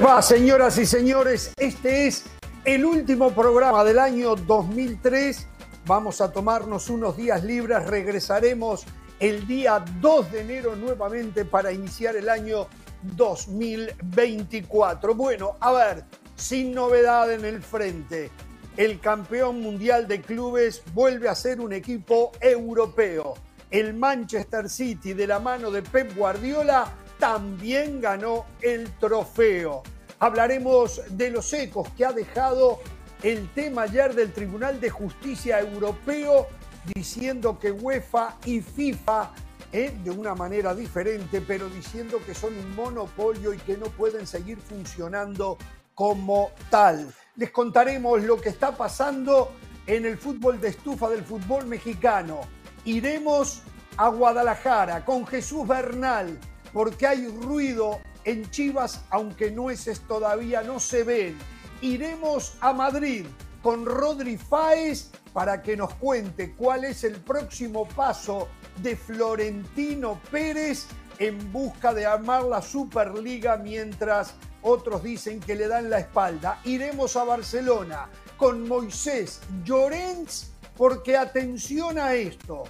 ¿Cómo les va, señoras y señores? Este es el último programa del año 2003. Vamos a tomarnos unos días libres. Regresaremos el día 2 de enero nuevamente para iniciar el año 2024. Bueno, a ver, sin novedad en el frente. El campeón mundial de clubes vuelve a ser un equipo europeo. El Manchester City de la mano de Pep Guardiola también ganó el trofeo. Hablaremos de los ecos que ha dejado el tema ayer del Tribunal de Justicia Europeo diciendo que UEFA y FIFA, eh, de una manera diferente, pero diciendo que son un monopolio y que no pueden seguir funcionando como tal. Les contaremos lo que está pasando en el fútbol de estufa del fútbol mexicano. Iremos a Guadalajara con Jesús Bernal porque hay ruido en Chivas, aunque nueces todavía no se ven. Iremos a Madrid con Rodri Fáez para que nos cuente cuál es el próximo paso de Florentino Pérez en busca de armar la Superliga mientras otros dicen que le dan la espalda. Iremos a Barcelona con Moisés Llorens porque atención a esto,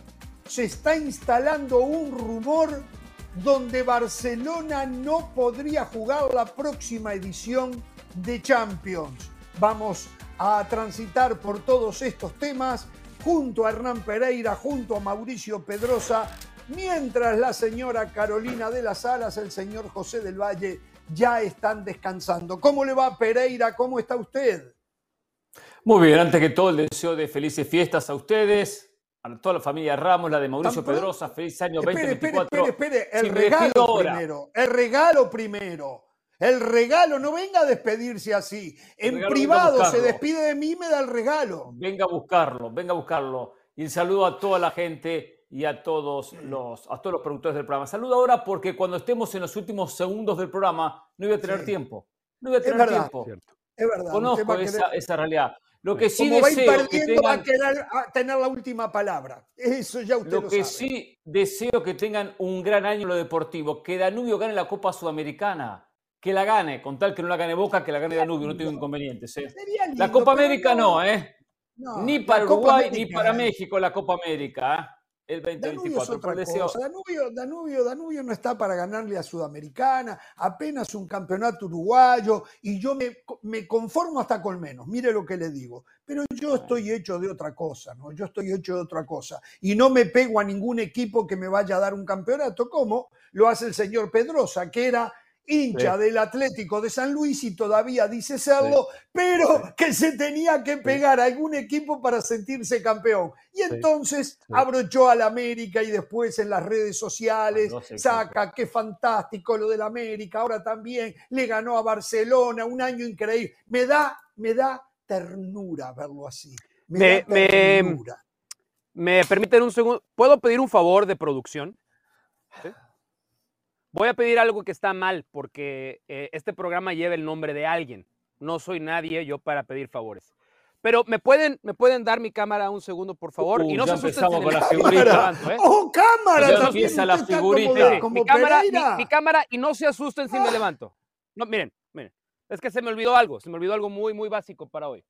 se está instalando un rumor donde Barcelona no podría jugar la próxima edición de Champions. Vamos a transitar por todos estos temas junto a Hernán Pereira, junto a Mauricio Pedrosa, mientras la señora Carolina de las Alas, el señor José del Valle ya están descansando. ¿Cómo le va Pereira? ¿Cómo está usted? Muy bien, antes que todo el deseo de felices fiestas a ustedes, a toda la familia Ramos, la de Mauricio Pedrosa, feliz año 2024. Espere, espere, espere, el regalo primero, el regalo primero. El regalo, no venga a despedirse así. En privado se despide de mí y me da el regalo. Venga a buscarlo, venga a buscarlo. Y un saludo a toda la gente y a todos los, a todos los productores del programa. Saludo ahora porque cuando estemos en los últimos segundos del programa no voy a tener tiempo. No voy a tener tiempo. Es verdad. Conozco esa, esa realidad. Lo que sí Como deseo va que tengan, va a, tener la última palabra. Eso ya usted lo, lo que sabe. sí deseo que tengan un gran año en lo deportivo, que Danubio gane la Copa Sudamericana, que la gane, con tal que no la gane Boca, que la gane Danubio, no tengo inconvenientes. ¿eh? Lindo, la Copa América no, no ¿eh? No, ni para Uruguay América, ni para. México la Copa América. ¿eh? El Danubio es 2024. otra cosa. Danubio, Danubio, Danubio no está para ganarle a Sudamericana, apenas un campeonato uruguayo, y yo me, me conformo hasta con menos, mire lo que le digo. Pero yo estoy hecho de otra cosa, ¿no? Yo estoy hecho de otra cosa. Y no me pego a ningún equipo que me vaya a dar un campeonato, como lo hace el señor Pedrosa, que era hincha Sí. del Atlético de San Luis y todavía dice serlo, pero que se tenía que pegar a algún equipo para sentirse campeón. Y entonces Sí. abrochó al América y después en las redes sociales saca, qué fantástico lo del América, ahora también le ganó a Barcelona, un año increíble. Me da, me da ternura verlo así. Me, Me- da me- ternura. ¿Me permiten un segundo? ¿Puedo pedir un favor de producción? Voy a pedir algo que está mal porque eh, este programa lleva el nombre de alguien. No soy nadie yo para pedir favores. Pero ¿me pueden, ¿me pueden dar mi cámara un segundo, por favor? Uh, y no ya se asusten empezamos si con me- la figurita. levanto, ¿eh? ¡Oh, cámara! Ya También empieza la figurita. como- Sí, como mi, cámara, mi- mi cámara y no se asusten si me levanto. No, miren, miren. Es que se me olvidó algo, se me olvidó algo muy, muy básico para hoy.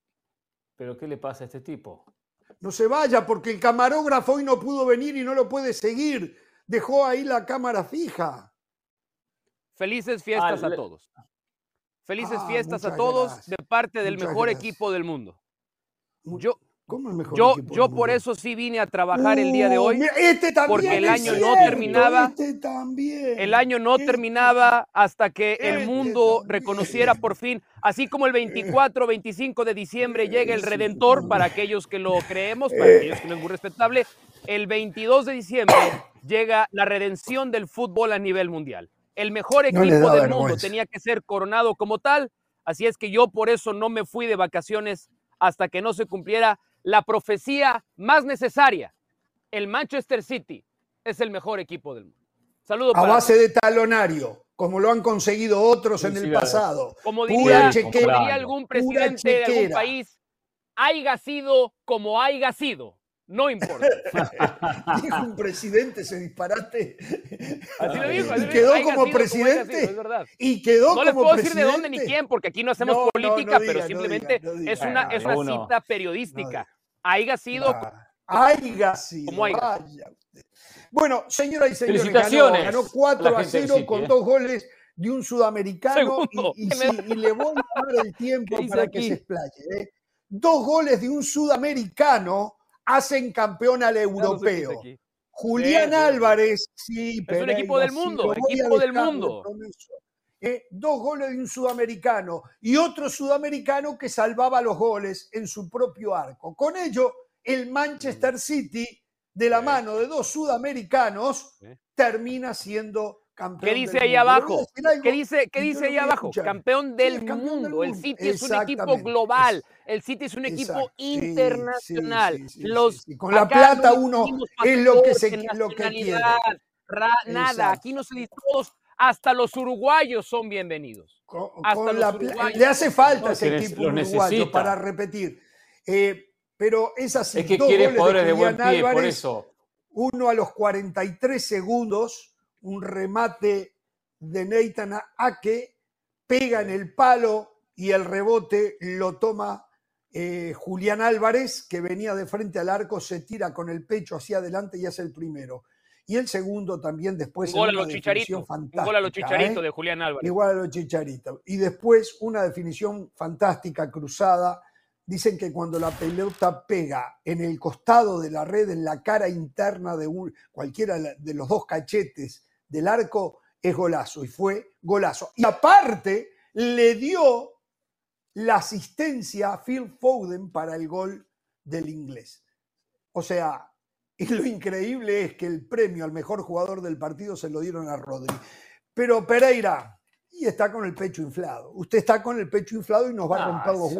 ¿Pero qué le pasa a este tipo? No se vaya porque el camarógrafo hoy no pudo venir y no lo puede seguir. Dejó ahí la cámara fija. Felices fiestas Ah, a todos. Felices Ah, fiestas a todos gracias. de parte del Muchas mejor gracias. equipo del mundo. Mu- Yo, ¿Cómo el mejor yo, yo por mundo? eso sí vine a trabajar el día de Uh, hoy. mira, este también porque el año no terminaba. Este también. El año no este terminaba hasta que el Este mundo también. reconociera por fin, así como el 24, 25 de diciembre llega el Sí, Redentor para aquellos que lo creemos, para aquellos que no es muy respetable. El 22 de diciembre llega la redención del fútbol a nivel mundial. El mejor equipo del mundo tenía que ser coronado como tal, así es que yo por eso no me fui de vacaciones hasta que no se cumpliera la profecía más necesaria. El Manchester City es el mejor equipo del mundo. Saludos A para base de talonario, como lo han conseguido otros en el pasado. Como Pura diría, como diría algún presidente de algún país, haiga sido como haiga sido. No importa. dijo un presidente ese disparate. Así lo dijo. y quedó como presidente. es verdad. Y quedó no les puedo decir de dónde ni quién, porque aquí no hacemos política, pero simplemente es una, es una cita periodística. Haya sido. Haya sido. Como haya. Bueno, señora y señores, ganó, 4 a 0 con ¿eh? dos goles de un sudamericano y, le voy a dar el tiempo para que se explaye. ¿eh? Dos goles de un sudamericano hacen campeón al europeo. Julián Álvarez, sí, es un equipo del mundo, equipo del mundo. ¿eh? dos goles de un sudamericano y otro sudamericano que salvaba los goles en su propio arco. Con ello, el Manchester City, de la mano de dos sudamericanos, termina siendo campeón. ¿Qué dice ahí abajo? ¿Qué dice, qué dice ahí abajo? Campeón del, mundo. El City es un equipo global. El City es un equipo internacional. Los con la plata uno es lo que se lo que quiere. nada, aquí no se dice todos, hasta los uruguayos son bienvenidos. hasta los uruguayos. Le hace falta ese equipo uruguayo para repetir. Eh, pero es así. Es que quiere poder de, buen pie, por eso. Uno a los 43 segundos, un remate de Nathan Ake, pega en el palo y el rebote lo toma eh, Julián Álvarez, que venía de frente al arco, se tira con el pecho hacia adelante y hace el primero. Y el segundo también después. Igual a los chicharitos. Igual a los chicharitos ¿eh? de Julián Álvarez. Igual a los chicharitos. Y después una definición fantástica, cruzada, Dicen que cuando la pelota pega en el costado de la red, en la cara interna de cualquiera de los dos cachetes del arco, es golazo. Y fue golazo. Y aparte, le dio la asistencia a Phil Foden para el gol del inglés. O sea, y lo increíble es que el premio al mejor jugador del partido se lo dieron a Rodri. Pero Pereira, y está con el pecho inflado. Usted está con el pecho inflado y nos va a romper los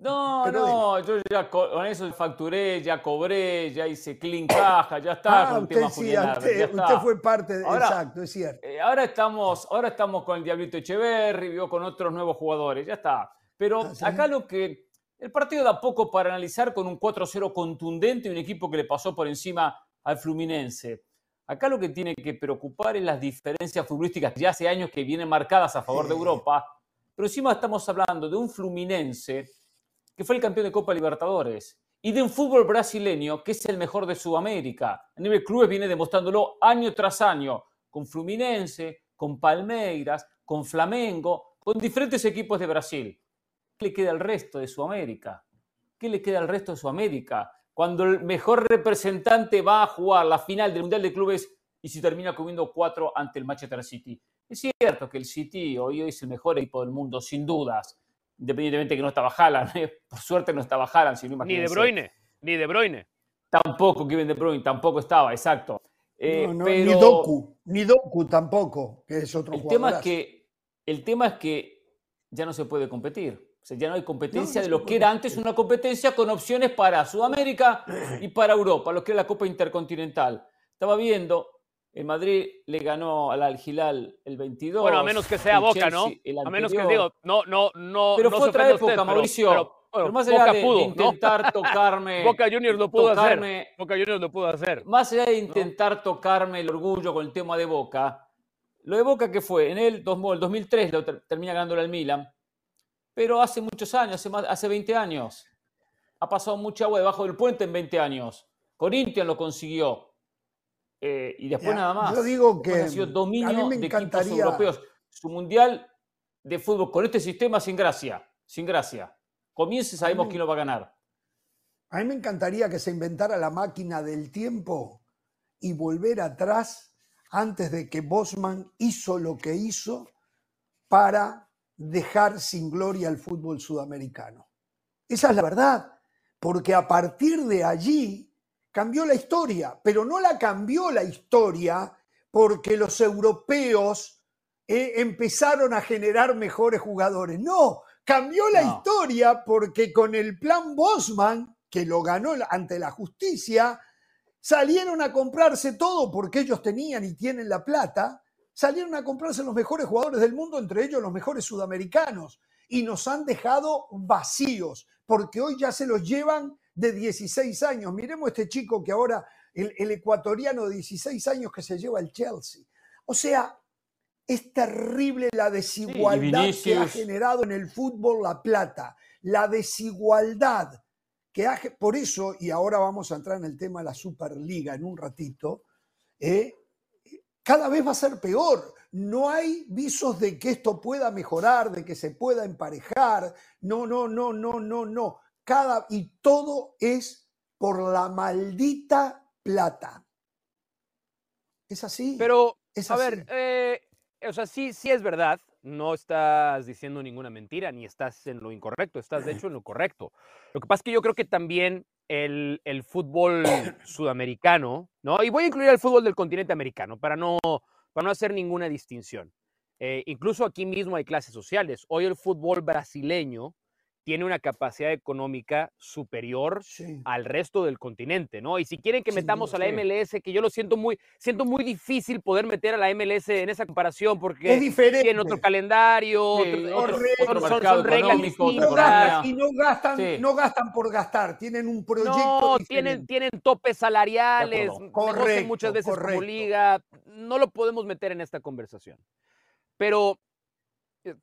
No, no, yo ya con eso facturé, ya cobré, ya hice clean caja, ya está ah, usted, usted, fue parte de exacto, es cierto. Eh, ahora estamos, ahora estamos con el Diablito Echeverri, vio con otros nuevos jugadores, ya está. Pero ah, acá lo que el partido da poco para analizar con un 4-0 contundente y un equipo que le pasó por encima al Fluminense. Acá lo que tiene que preocupar es las diferencias futbolísticas que ya hace años que vienen marcadas a favor de Europa, pero encima estamos hablando de un Fluminense que fue el campeón de Copa Libertadores y de un fútbol brasileño que es el mejor de Sudamérica. A nivel clubes viene demostrándolo año tras año, con Fluminense, con Palmeiras, con Flamengo, con diferentes equipos de Brasil. ¿Qué le queda al resto de Sudamérica? ¿Qué le queda al resto de Sudamérica? Cuando el mejor representante va a jugar la final del Mundial de Clubes y se termina comiendo cuatro ante el Manchester City. Es cierto que el City hoy es el mejor equipo del mundo, sin dudas, independientemente de que no estaba Haaland. ¿eh? Por suerte no estaba Haaland, sino Ni De Bruyne, ni De Bruyne. Tampoco Kevin De Bruyne, tampoco estaba, exacto. Eh, ni Doku, ni Doku tampoco, que es otro el tema es que El tema es que ya no se puede competir sea, ya no hay competencia de lo que era antes una competencia con opciones para Sudamérica y para Europa, lo que era la Copa Intercontinental. Estaba viendo, el Madrid le ganó al Al el 22. Bueno, a menos que sea Boca, ¿no? A menos que digo, no, no, no. Pero fue otra época, Mauricio. Pero, más allá de, intentar tocarme. Boca Juniors lo pudo hacer. Boca Juniors lo pudo hacer. Más allá de intentar tocarme el orgullo con el tema de Boca, lo de Boca que fue en el, 2003 lo termina ganándole al Milan pero hace muchos años, hace, más, hace 20 años. Ha pasado mucha agua debajo del puente en 20 años. Corinthians lo consiguió. Eh, y después nada más. Yo digo que ha sido dominio de equipos europeos. Su mundial de fútbol con este sistema sin gracia, sin gracia. Comience, sabemos quién lo va a ganar. A mí me encantaría que se inventara la máquina del tiempo y volver atrás antes de que Bosman hizo lo que hizo para dejar sin gloria al fútbol sudamericano. Esa es la verdad, porque a partir de allí cambió la historia, pero no la cambió la historia porque los europeos eh, empezaron a generar mejores jugadores. No, cambió la historia porque con el plan Bosman, que lo ganó ante la justicia, salieron a comprarse todo porque ellos tenían y tienen la plata salieron a comprarse los mejores jugadores del mundo, entre ellos los mejores sudamericanos, y nos han dejado vacíos, porque hoy ya se los llevan de 16 años. Miremos este chico que ahora, el, el ecuatoriano de 16 años que se lleva el Chelsea. O sea, es terrible la desigualdad que ha generado en el fútbol La Plata. La desigualdad que ha... Por eso, y ahora vamos a entrar en el tema de la Superliga en un ratito, ¿eh? Cada vez va a ser peor. No hay visos de que esto pueda mejorar, de que se pueda emparejar. No, no, no, no, no, no. Cada, y todo es por la maldita plata. Es así. Pero, a ver, eh, o sea, sí, sí es verdad. No estás diciendo ninguna mentira, ni estás en lo incorrecto, estás de hecho en lo correcto. Lo que pasa es que yo creo que también el, el, fútbol sudamericano, ¿no? Y voy a incluir el fútbol del continente americano para no, para no hacer ninguna distinción. Eh, incluso aquí mismo hay clases sociales. Hoy el fútbol brasileño tiene una capacidad económica superior al resto del continente, ¿no? Y si quieren que metamos a la MLS, que yo lo siento muy, siento muy difícil poder meter a la MLS en esa comparación porque es diferente. tiene otro calendario, otro, son, reglas y no gastan, no gastan por gastar, tienen un proyecto No, tienen, tienen topes salariales, correcto, muchas veces como liga, no lo podemos meter en esta conversación. Pero eh,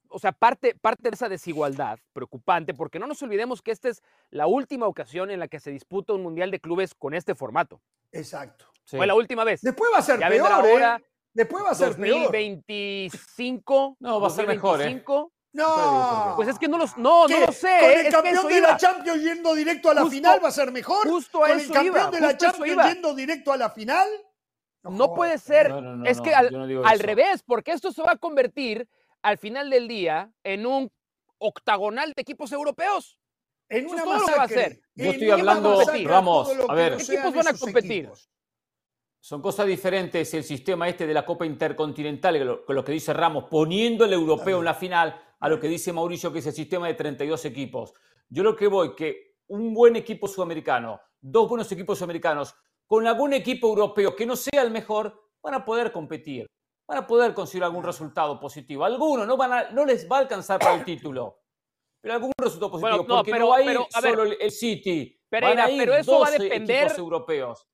o sea, parte, parte de esa desigualdad preocupante, porque no nos olvidemos que esta es la última ocasión en la que se disputa un Mundial de Clubes con este formato. Exacto. Fue la última vez. Después va a ser peor, ahora. ¿eh? Después va a ser 2025. No, va a ser mejor, ¿eh? No. Pues es que no, los, no, no lo sé. Con el campeón de la Champions yendo directo a la final va a ser mejor. Justo a Con el campeón de la Champions yendo directo a la final. No, puede ser. es que al, al revés, porque esto se va a convertir al final del día en un octagonal de equipos europeos. En una todo lo que va a hacer. Yo estoy hablando, Ramos, a ver. ¿Qué equipos van a competir? Son cosas diferentes el sistema este de la Copa Intercontinental, con lo, que dice Ramos, poniendo el europeo en la final, a lo que dice Mauricio, que es el sistema de 32 equipos. Yo lo que voy, que un buen equipo sudamericano, dos buenos equipos sudamericanos, con algún equipo europeo que no sea el mejor, van a poder competir van a poder conseguir algún resultado positivo. Algunos no, van a, no les va a alcanzar para el título, pero algún resultado positivo, porque no va a ir solo el City. a ir pero eso va a depender, europeos.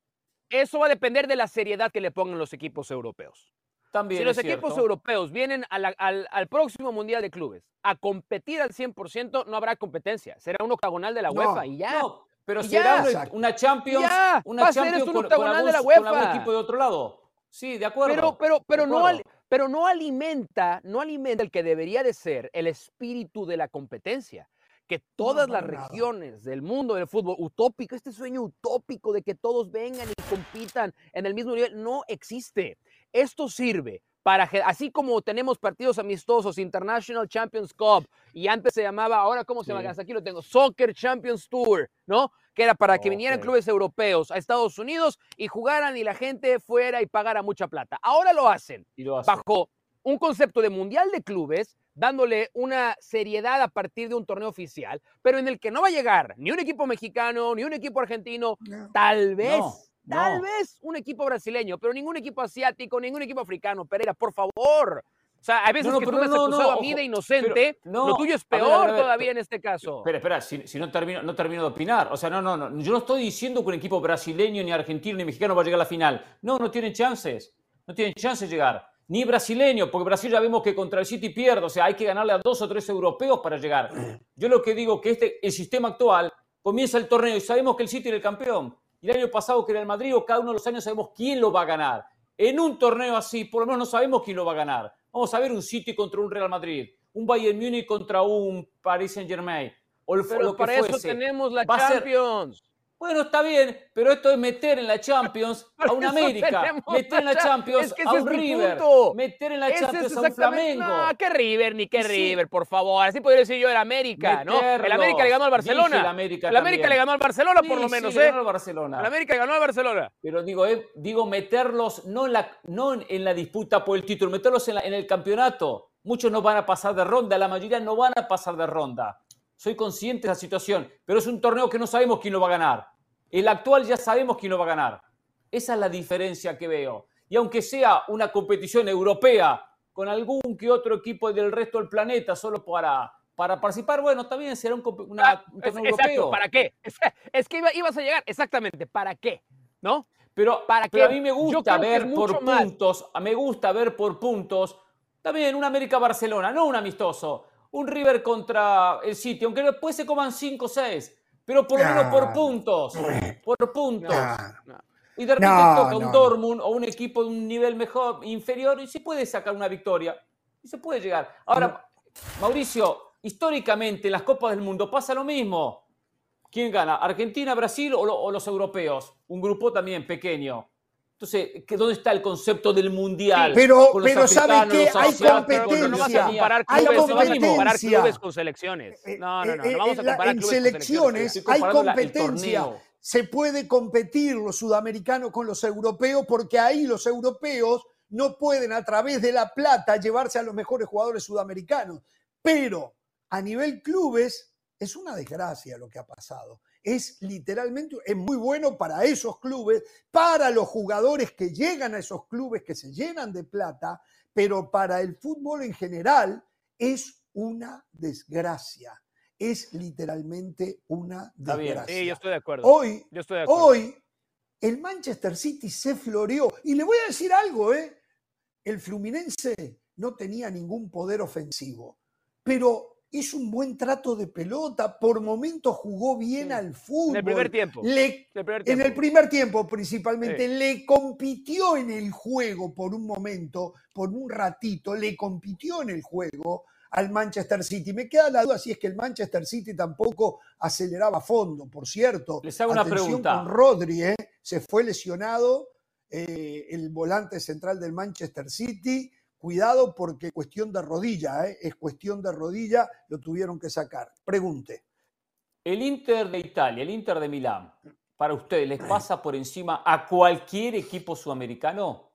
Eso va a depender de la seriedad que le pongan los equipos europeos. También si los equipos europeos vienen al, al, próximo Mundial de Clubes a competir al 100%, no habrá competencia. Será un octagonal de la UEFA y ya. No, pero será una Champions, una Champions con, octagonal de la UEFA. con algún equipo de otro lado. Sí, de acuerdo. Pero, pero, pero, No, pero no alimenta, no alimenta el que debería de ser el espíritu de la competencia. Que todas las regiones del mundo del fútbol, utópico, este sueño utópico de que todos vengan y compitan en el mismo nivel, no existe. Esto sirve para, así como tenemos partidos amistosos, International Champions Cup, y antes se llamaba, ahora cómo se llama, aquí lo tengo, Soccer Champions Tour, ¿no? Que era para que vinieran clubes europeos a Estados Unidos y jugaran y la gente fuera y pagara mucha plata. Ahora lo hacen, bajo un concepto de mundial de clubes, dándole una seriedad a partir de un torneo oficial, pero en el que no va a llegar ni un equipo mexicano, ni un equipo argentino, tal vez, tal vez un equipo brasileño, pero ningún equipo asiático, ningún equipo africano. Pereira, por favor, o sea, hay veces que tú me has acusado a mí de inocente, lo tuyo es peor todavía en este caso. Espera, espera, si, no, termino, no termino de opinar. O sea, no, no, no. Yo no estoy diciendo que un equipo brasileño, ni argentino, ni mexicano va a llegar a la final. No, no tienen chances. No tienen chances de llegar. Ni brasileño, porque Brasil ya vemos que contra el City pierde. O sea, hay que ganarle a dos o tres europeos para llegar. Yo lo que digo que este, el sistema actual comienza el torneo y sabemos que el City era el campeón. Y el año pasado que era el Madrid, o cada uno de los años sabemos quién lo va a ganar. En un torneo así, por lo menos no sabemos quién lo va a ganar. Vamos a ver un City contra un Real Madrid, un Bayern Múnich contra un Paris Saint Germain. O Pero para eso tenemos la Champions. Bueno, está bien, pero esto es meter en la Champions a un América, meter en la Champions a un River, meter en la Champions a un Flamengo. No, qué River ni qué River, por favor. Así podría decir yo el América, ¿no? El América le ganó al Barcelona. El América, le ganó al Barcelona, por lo menos, sí, ¿eh? Ganó al Barcelona. El América ganó al Barcelona. Pero digo, eh, digo meterlos no en, la, no en la disputa por el título, meterlos en, en el campeonato. Muchos no van a pasar de ronda, la mayoría no van a pasar de ronda soy consciente de la situación, pero es un torneo que no sabemos quién lo va a ganar. El actual ya sabemos quién lo va a ganar. Esa es la diferencia que veo. Y aunque sea una competición europea con algún que otro equipo del resto del planeta, solo para, para participar, bueno, también será un, una, ah, europeo. ¿para qué? Es, que ibas a llegar, exactamente, ¿para qué? ¿No? Pero, ¿Para pero a mí me gusta ver por puntos, me gusta ver por puntos, también un América-Barcelona, no un amistoso, un River contra el City, aunque después se coman 5 o 6, pero por lo menos por puntos, por puntos. Y de repente toca un Dortmund o un equipo de un nivel mejor, inferior, y se puede sacar una victoria. Y se puede llegar. Ahora, Mauricio, históricamente en las Copas del Mundo pasa lo mismo. ¿Quién gana? ¿Argentina, Brasil o, los europeos? Un grupo también pequeño. Entonces, ¿dónde está el concepto del mundial? pero, pero ¿sabes qué? Hay competencia. No vas a comparar clubes, comparar clubes con selecciones. Eh, no, no, no. no vamos a comparar en clubes selecciones con selecciones. hay competencia. Se puede competir los sudamericanos con los europeos porque ahí los europeos no pueden a través de la plata llevarse a los mejores jugadores sudamericanos. Pero a nivel clubes es una desgracia lo que ha pasado. Es literalmente, es muy bueno para esos clubes, para los jugadores que llegan a esos clubes que se llenan de plata, pero para el fútbol en general es una desgracia. Es literalmente una desgracia. Sí, yo estoy de acuerdo. Hoy, yo estoy de acuerdo. hoy el Manchester City se floreó. Y le voy a decir algo, ¿eh? El Fluminense no tenía ningún poder ofensivo, pero hizo un buen trato de pelota, por momentos jugó bien al fútbol. En el primer tiempo. En el primer tiempo principalmente, le compitió en el juego por un momento, por un ratito, le compitió en el juego al Manchester City. Me queda la duda si es que el Manchester City tampoco aceleraba a fondo, por cierto. Les hago una pregunta. Con Rodri, ¿eh? se fue lesionado eh, el volante central del Manchester City Cuidado porque cuestión de rodilla, ¿eh? es cuestión de rodilla, lo tuvieron que sacar. Pregunte. El Inter de Italia, el Inter de Milán, para ustedes, ¿les pasa por encima a cualquier equipo sudamericano?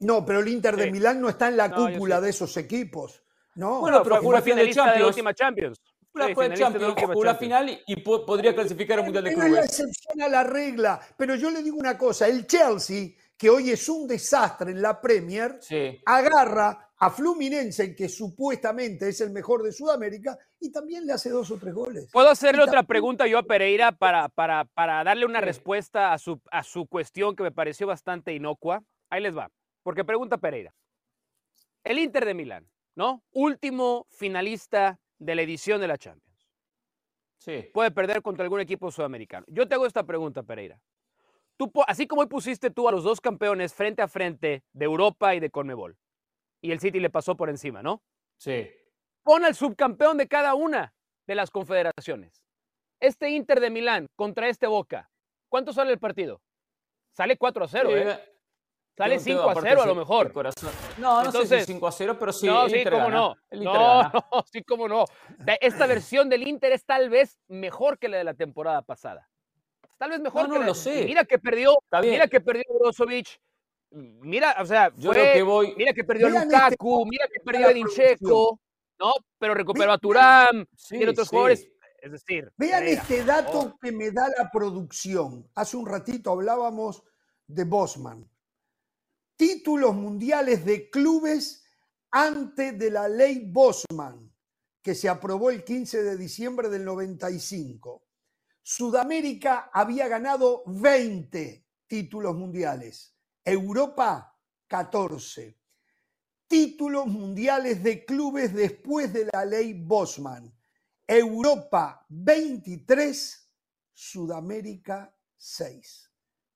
No, pero el Inter de Milán no está en la cúpula de esos equipos. No, bueno, pero fue una finalista de la última Champions. Una Champions, la final y podría clasificar al Mundial de Clubes. Es la excepción a la regla. Pero yo le digo una cosa, el Chelsea que hoy es un desastre en la Premier, agarra a Fluminense, que supuestamente es el mejor de Sudamérica, y también le hace dos o tres goles. ¿Puedo hacerle otra pregunta yo a Pereira para, para, para darle una respuesta a su, a su cuestión que me pareció bastante inocua? Ahí les va, porque pregunta Pereira. El Inter de Milán, ¿no? Último finalista de la edición de la Champions. Sí. Puede perder contra algún equipo sudamericano. Yo te hago esta pregunta, Pereira así como hoy pusiste tú a los dos campeones frente a frente de Europa y de Conmebol, y el City le pasó por encima, ¿no? Sí. Pon al subcampeón de cada una de las confederaciones. Este Inter de Milán contra este Boca, ¿cuánto sale el partido? Sale 4 a 0, ¿eh? Sale 5 a 0 a lo mejor. No, no sé si 5 a 0, pero sí. No, sí, cómo no. no, no, sí, cómo no. Esta versión del Inter es tal vez mejor que la de la temporada pasada. Tal vez mejor. No, no lo sé. Mira que perdió. Mira que perdió Brozovic. Mira, o sea, yo creo que voy. Mira que perdió este Lukaku, mira que perdió Edin Checo, ¿no? Pero recuperó a Turán, tiene otros jugadores. Es decir, vean este dato oh. que me da la producción. Hace un ratito hablábamos de Bosman. Títulos mundiales de clubes antes de la ley Bosman, que se aprobó el 15 de diciembre del 95. Sudamérica había ganado 20 títulos mundiales, Europa 14. Títulos mundiales de clubes después de la ley Bosman. Europa 23, Sudamérica 6.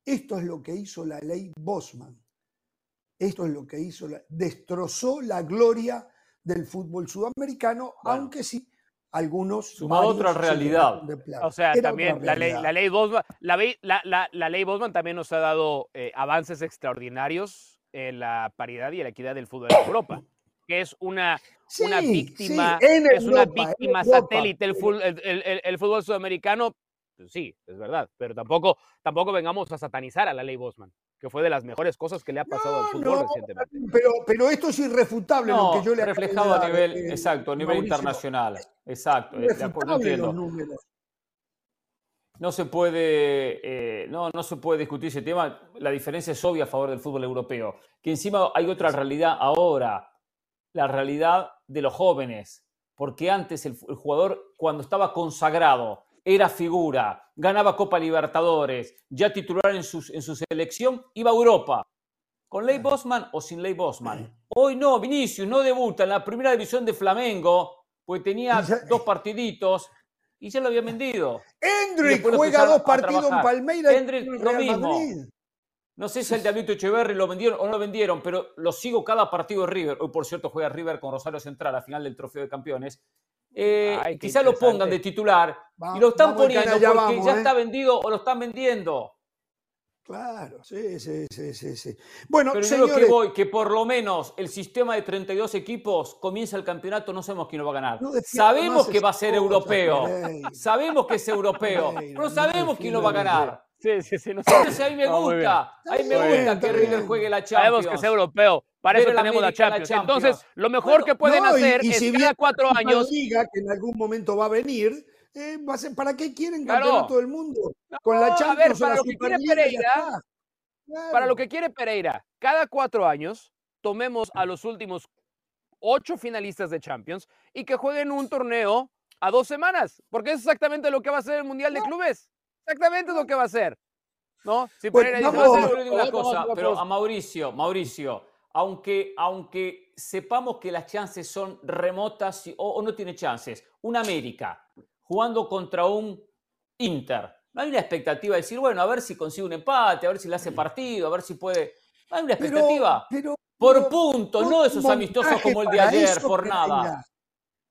Esto es lo que hizo la ley Bosman. Esto es lo que hizo, destrozó la gloria del fútbol sudamericano, aunque sí algunos. Suma otra realidad. O sea, también la ley, la ley, Bosman, la, ley Bosman también nos ha dado eh, avances extraordinarios en la paridad y la equidad del fútbol en Europa, que es una, una víctima, es una víctima satélite el, el, el, fútbol sudamericano. Pues sí, es verdad, pero tampoco, tampoco vengamos a satanizar a la ley Bosman que fue de las mejores cosas que le ha pasado al fútbol recientemente. Pero, pero esto es irrefutable lo que yo le reflejado a nivel, exacto, a nivel internacional. Exacto, eh, de acuerdo, entiendo. No se puede, eh, no, no se puede discutir ese tema. La diferencia es obvia a favor del fútbol europeo. Que encima hay otra realidad ahora, la realidad de los jóvenes, porque antes el, jugador cuando estaba consagrado era figura, ganaba Copa Libertadores, ya titular en su, en su selección, iba a Europa. ¿Con Ley Bosman o sin Ley Bosman? Hoy no, Vinicius no debuta en la primera división de Flamengo, pues tenía dos partiditos y ya lo había vendido. Hendrik juega dos partidos en Palmeiras. Hendrik lo mismo. No sé si el de Alberto Echeverri lo vendieron o no lo vendieron, pero lo sigo cada partido de River. Hoy, por cierto, juega River con Rosario Central a final del Trofeo de Campeones. Eh, quizá lo pongan de titular y lo están poniendo porque ya ¿eh? está vendido o lo están vendiendo. Claro, sí, sí, sí, sí. sí. Bueno, Pero yo lo que voy, que por lo menos el sistema de 32 equipos comienza el campeonato, no sabemos quién lo va a ganar. sabemos que va a ser europeo. Sabemos que es europeo. no sabemos quién lo va a ganar. Sí, sí, sí. No Entonces a mí me gusta. A mí me gusta que River juegue la Champions. Sabemos que es europeo. Para eso tenemos la Champions. Entonces, lo mejor que pueden hacer es si cada cuatro años. diga que en algún momento va a venir, eh, ¿para qué quieren campeonato todo el mundo? Con la Champions. para lo que quiere Pereira, para lo que quiere Pereira, cada cuatro años tomemos a los últimos ocho finalistas de Champions y que jueguen un torneo a dos semanas, porque es exactamente lo que va a ser el Mundial de Clubes. Exactamente lo que va a ser. ¿No? Si pues, Pereira dice, una cosa, pero a Mauricio, Mauricio, aunque, aunque sepamos que las chances son remotas o, o no tiene chances, un América jugando contra un Inter. No hay una expectativa de decir, bueno, a ver si consigue un empate, a ver si le hace partido, a ver si puede. No hay una expectativa. Pero, por punto, no esos amistosos como el de ayer, por nada.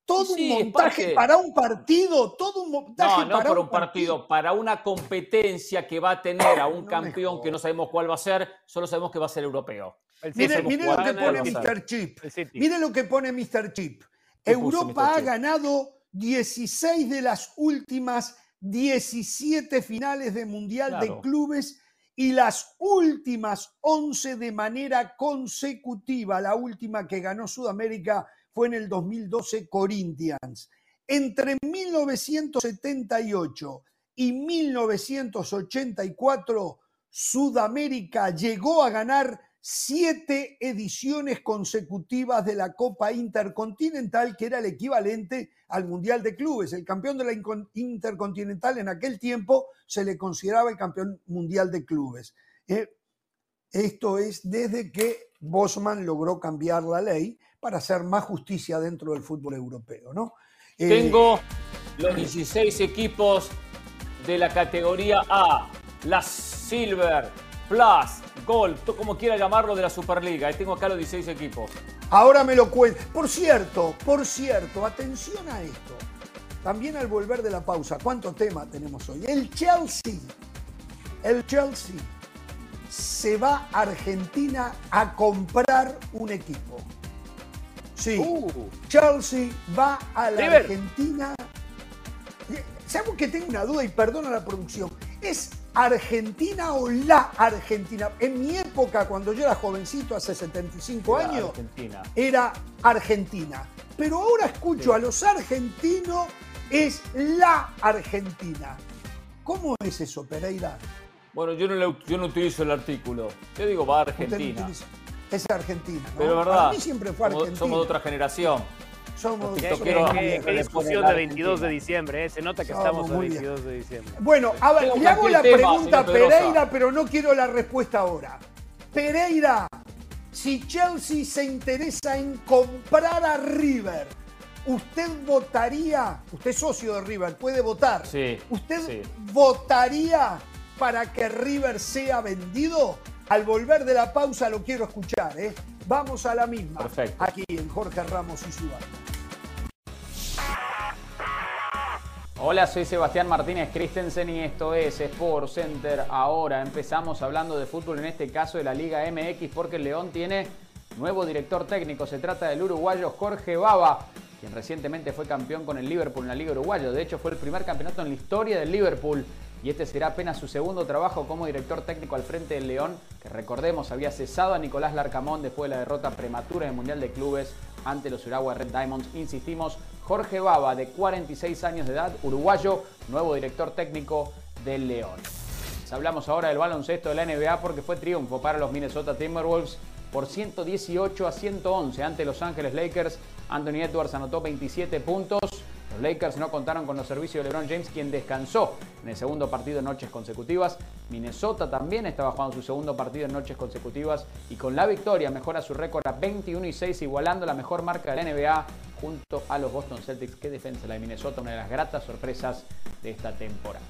Todo un montaje para un partido, todo un montaje no, no para, un partido, para una competencia que va a tener a un campeón que no sabemos cuál va a ser, solo sabemos que va a ser europeo. Miren, lo que pone Mr. Chip. Miren lo que pone Mr. Chip. Europa ha ganado 16 de las últimas 17 finales de Mundial de Clubes y las últimas 11 de manera consecutiva. La última que ganó Sudamérica fue en el 2012 Corinthians. Entre 1978 y 1984, Sudamérica llegó a ganar siete ediciones consecutivas de la Copa Intercontinental, que era el equivalente al Mundial de Clubes. El campeón de la Intercontinental en aquel tiempo se le consideraba el campeón mundial de clubes. Eh, esto es desde que Bosman logró cambiar la ley para hacer más justicia dentro del fútbol europeo. ¿no? Eh, Tengo los 16 equipos de la categoría A, las Silver, Plus, Gold, como quiera llamarlo, de la Superliga. Ahí tengo acá los 16 equipos. Ahora me lo cuento. Por cierto, por cierto, atención a esto. También al volver de la pausa, ¿cuánto tema tenemos hoy? El Chelsea. El Chelsea se va a Argentina a comprar un equipo. Sí. Uh. Chelsea va a la Argentina. ¿Sabes que tengo una duda y perdona la producción? ¿Es Argentina o la Argentina? En mi época, cuando yo era jovencito, hace 75 años, era Argentina. Pero ahora escucho a los argentinos, es la Argentina. ¿Cómo es eso, Pereira? Bueno, yo no, yo no utilizo el artículo. Yo digo va a Argentina. Es Argentina. Pero verdad. Para mí siempre fue Argentina. somos de otra generación. Somos, qué, discusión de 22 de diciembre, ¿eh? se nota que estamos a 22 de diciembre. Bueno, a ver, le hago la pregunta a Pereira, pero no quiero la respuesta ahora. Pereira, si Chelsea se interesa en comprar a River, ¿usted votaría? Usted es socio de River, puede votar. Sí. ¿Usted votaría para que River sea vendido? Al volver de la pausa lo quiero escuchar, ¿eh? Vamos a la misma. Perfecto. Aquí en Jorge Ramos y su Hola, soy Sebastián Martínez Christensen y esto es Sport Center. Ahora empezamos hablando de fútbol, en este caso de la Liga MX, porque el León tiene nuevo director técnico. Se trata del uruguayo Jorge Baba, quien recientemente fue campeón con el Liverpool en la Liga Uruguayo. De hecho, fue el primer campeonato en la historia del Liverpool y este será apenas su segundo trabajo como director técnico al frente del León, que recordemos había cesado a Nicolás Larcamón después de la derrota prematura en el Mundial de Clubes ante los Urawa Red Diamonds. Insistimos, Jorge Baba, de 46 años de edad, uruguayo, nuevo director técnico del León. Hablamos ahora del baloncesto de la NBA porque fue triunfo para los Minnesota Timberwolves por 118 a 111 ante Los Ángeles Lakers. Anthony Edwards anotó 27 puntos. Los Lakers no contaron con los servicios de LeBron James, quien descansó en el segundo partido en noches consecutivas. Minnesota también estaba jugando su segundo partido en noches consecutivas y con la victoria mejora su récord a 21 y 6, igualando la mejor marca de la NBA junto a los Boston Celtics. Qué defensa la de Minnesota, una de las gratas sorpresas de esta temporada.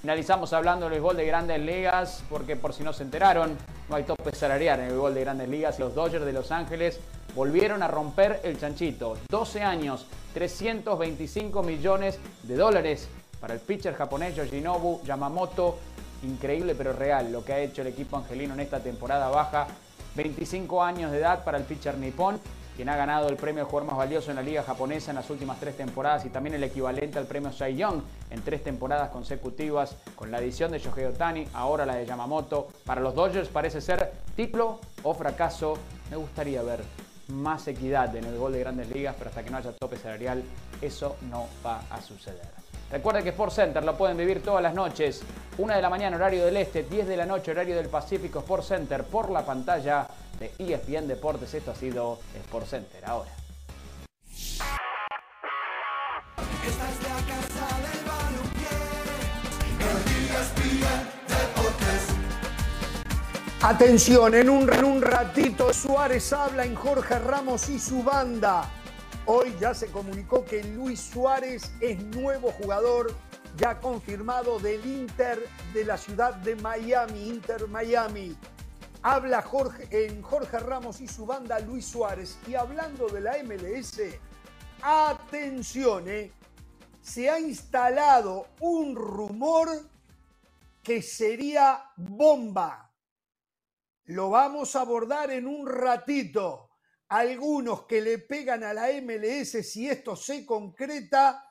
Finalizamos hablando del béisbol de grandes ligas, porque por si no se enteraron, no hay tope salarial en el béisbol de grandes ligas. Los Dodgers de Los Ángeles volvieron a romper el chanchito. 12 años, 325 millones de dólares para el pitcher japonés Yoshinobu Yamamoto. Increíble pero real lo que ha hecho el equipo angelino en esta temporada baja. 25 años de edad para el pitcher nipón quien ha ganado el premio de más valioso en la liga japonesa en las últimas tres temporadas y también el equivalente al premio Cy Young en tres temporadas consecutivas con la edición de Shohei Otani, ahora la de Yamamoto. Para los Dodgers parece ser título o fracaso. Me gustaría ver más equidad en el gol de grandes ligas, pero hasta que no haya tope salarial, eso no va a suceder. Recuerden que Sport Center lo pueden vivir todas las noches, 1 de la mañana horario del este, 10 de la noche horario del Pacífico Sport Center por la pantalla de ESPN Deportes. Esto ha sido Sport Center ahora. Atención, en un, ratito Suárez habla en Jorge Ramos y su banda. Hoy ya se comunicó que Luis Suárez es nuevo jugador ya confirmado del Inter de la ciudad de Miami, Inter Miami. Habla Jorge, en Jorge Ramos y su banda Luis Suárez. Y hablando de la MLS, atención, eh, se ha instalado un rumor que sería bomba. Lo vamos a abordar en un ratito. Algunos que le pegan a la MLS, si esto se concreta,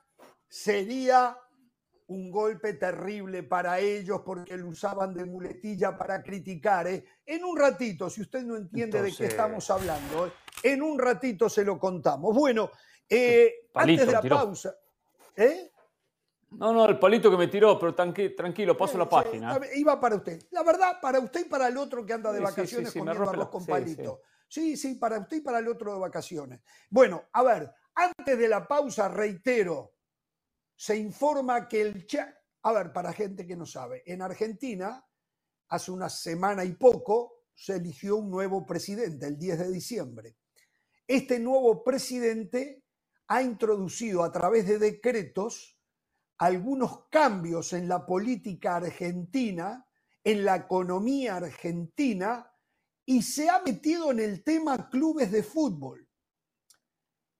sería un golpe terrible para ellos porque lo usaban de muletilla para criticar. ¿eh? En un ratito, si usted no entiende de qué estamos hablando, ¿eh? en un ratito se lo contamos. Bueno, eh, antes de la pausa. ¿eh? No, no, el palito que me tiró, pero tranquilo, paso la página. Iba para usted. La verdad, para usted y para el otro que anda de vacaciones sí, comiendo arroz con palito. Sí, sí, para usted y para el otro de vacaciones. Bueno, a ver, antes de la pausa, reitero, se informa que el A ver, para gente que no sabe, en Argentina, hace una semana y poco, se eligió un nuevo presidente, el 10 de diciembre. Este nuevo presidente ha introducido a través de decretos algunos cambios en la política argentina, en la economía argentina, y se ha metido en el tema clubes de fútbol.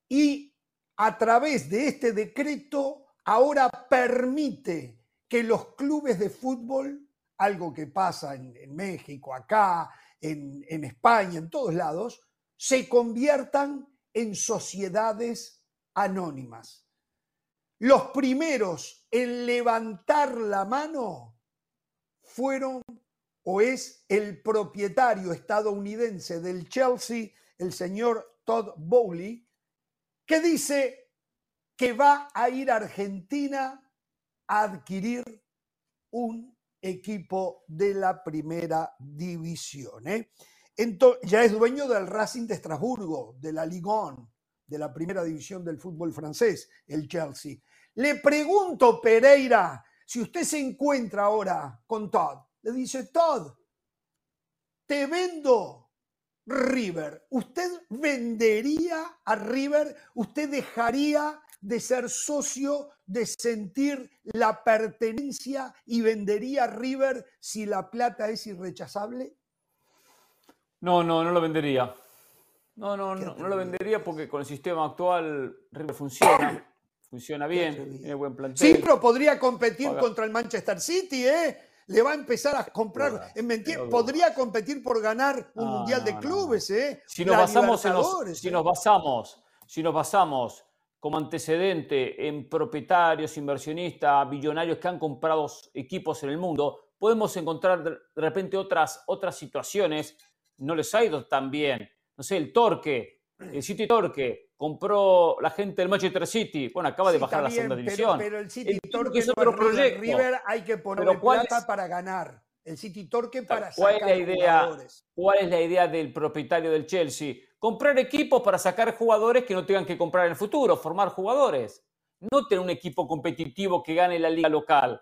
Y a través de este decreto ahora permite que los clubes de fútbol, algo que pasa en, México, acá, en, España, en todos lados, se conviertan en sociedades anónimas. Los primeros en levantar la mano fueron o es el propietario estadounidense del Chelsea, el señor Todd Bowley, que dice que va a ir a Argentina a adquirir un equipo de la primera división. ¿eh? Entonces, ya es dueño del Racing de Estrasburgo, de la Ligue 1, de la primera división del fútbol francés, el Chelsea. Le pregunto, Pereira, si usted se encuentra ahora con Todd, le dice, Todd, te vendo River. ¿Usted vendería a River? ¿Usted dejaría de ser socio, de sentir la pertenencia y vendería River si la plata es irrechazable? No, no, no lo vendería. No, no, no, no lo vendería porque con el sistema actual River funciona, funciona bien, tiene buen plantel. Sí, pero podría competir contra el Manchester City, ¿eh? Le va a empezar a comprar, en podría competir por ganar un mundial de clubes, ¿eh? Si nos basamos en si nos ¿eh? basamos, si nos basamos como antecedente en propietarios, inversionistas, billonarios que han comprado equipos en el mundo, podemos encontrar de repente otras, otras situaciones. No les ha ido tan bien. No sé, el Torque, el City Torque, compró la gente del Manchester City. Bueno, acaba de bajar la segunda división. Pero, el City Torque es otro proyecto. River hay que poner plata para ganar. El City Torque para ¿Cuál sacar es la idea? jugadores. ¿Cuál es la idea del propietario del Chelsea? Comprar equipos para sacar jugadores que no tengan que comprar en el futuro, formar jugadores. No tener un equipo competitivo que gane la liga local,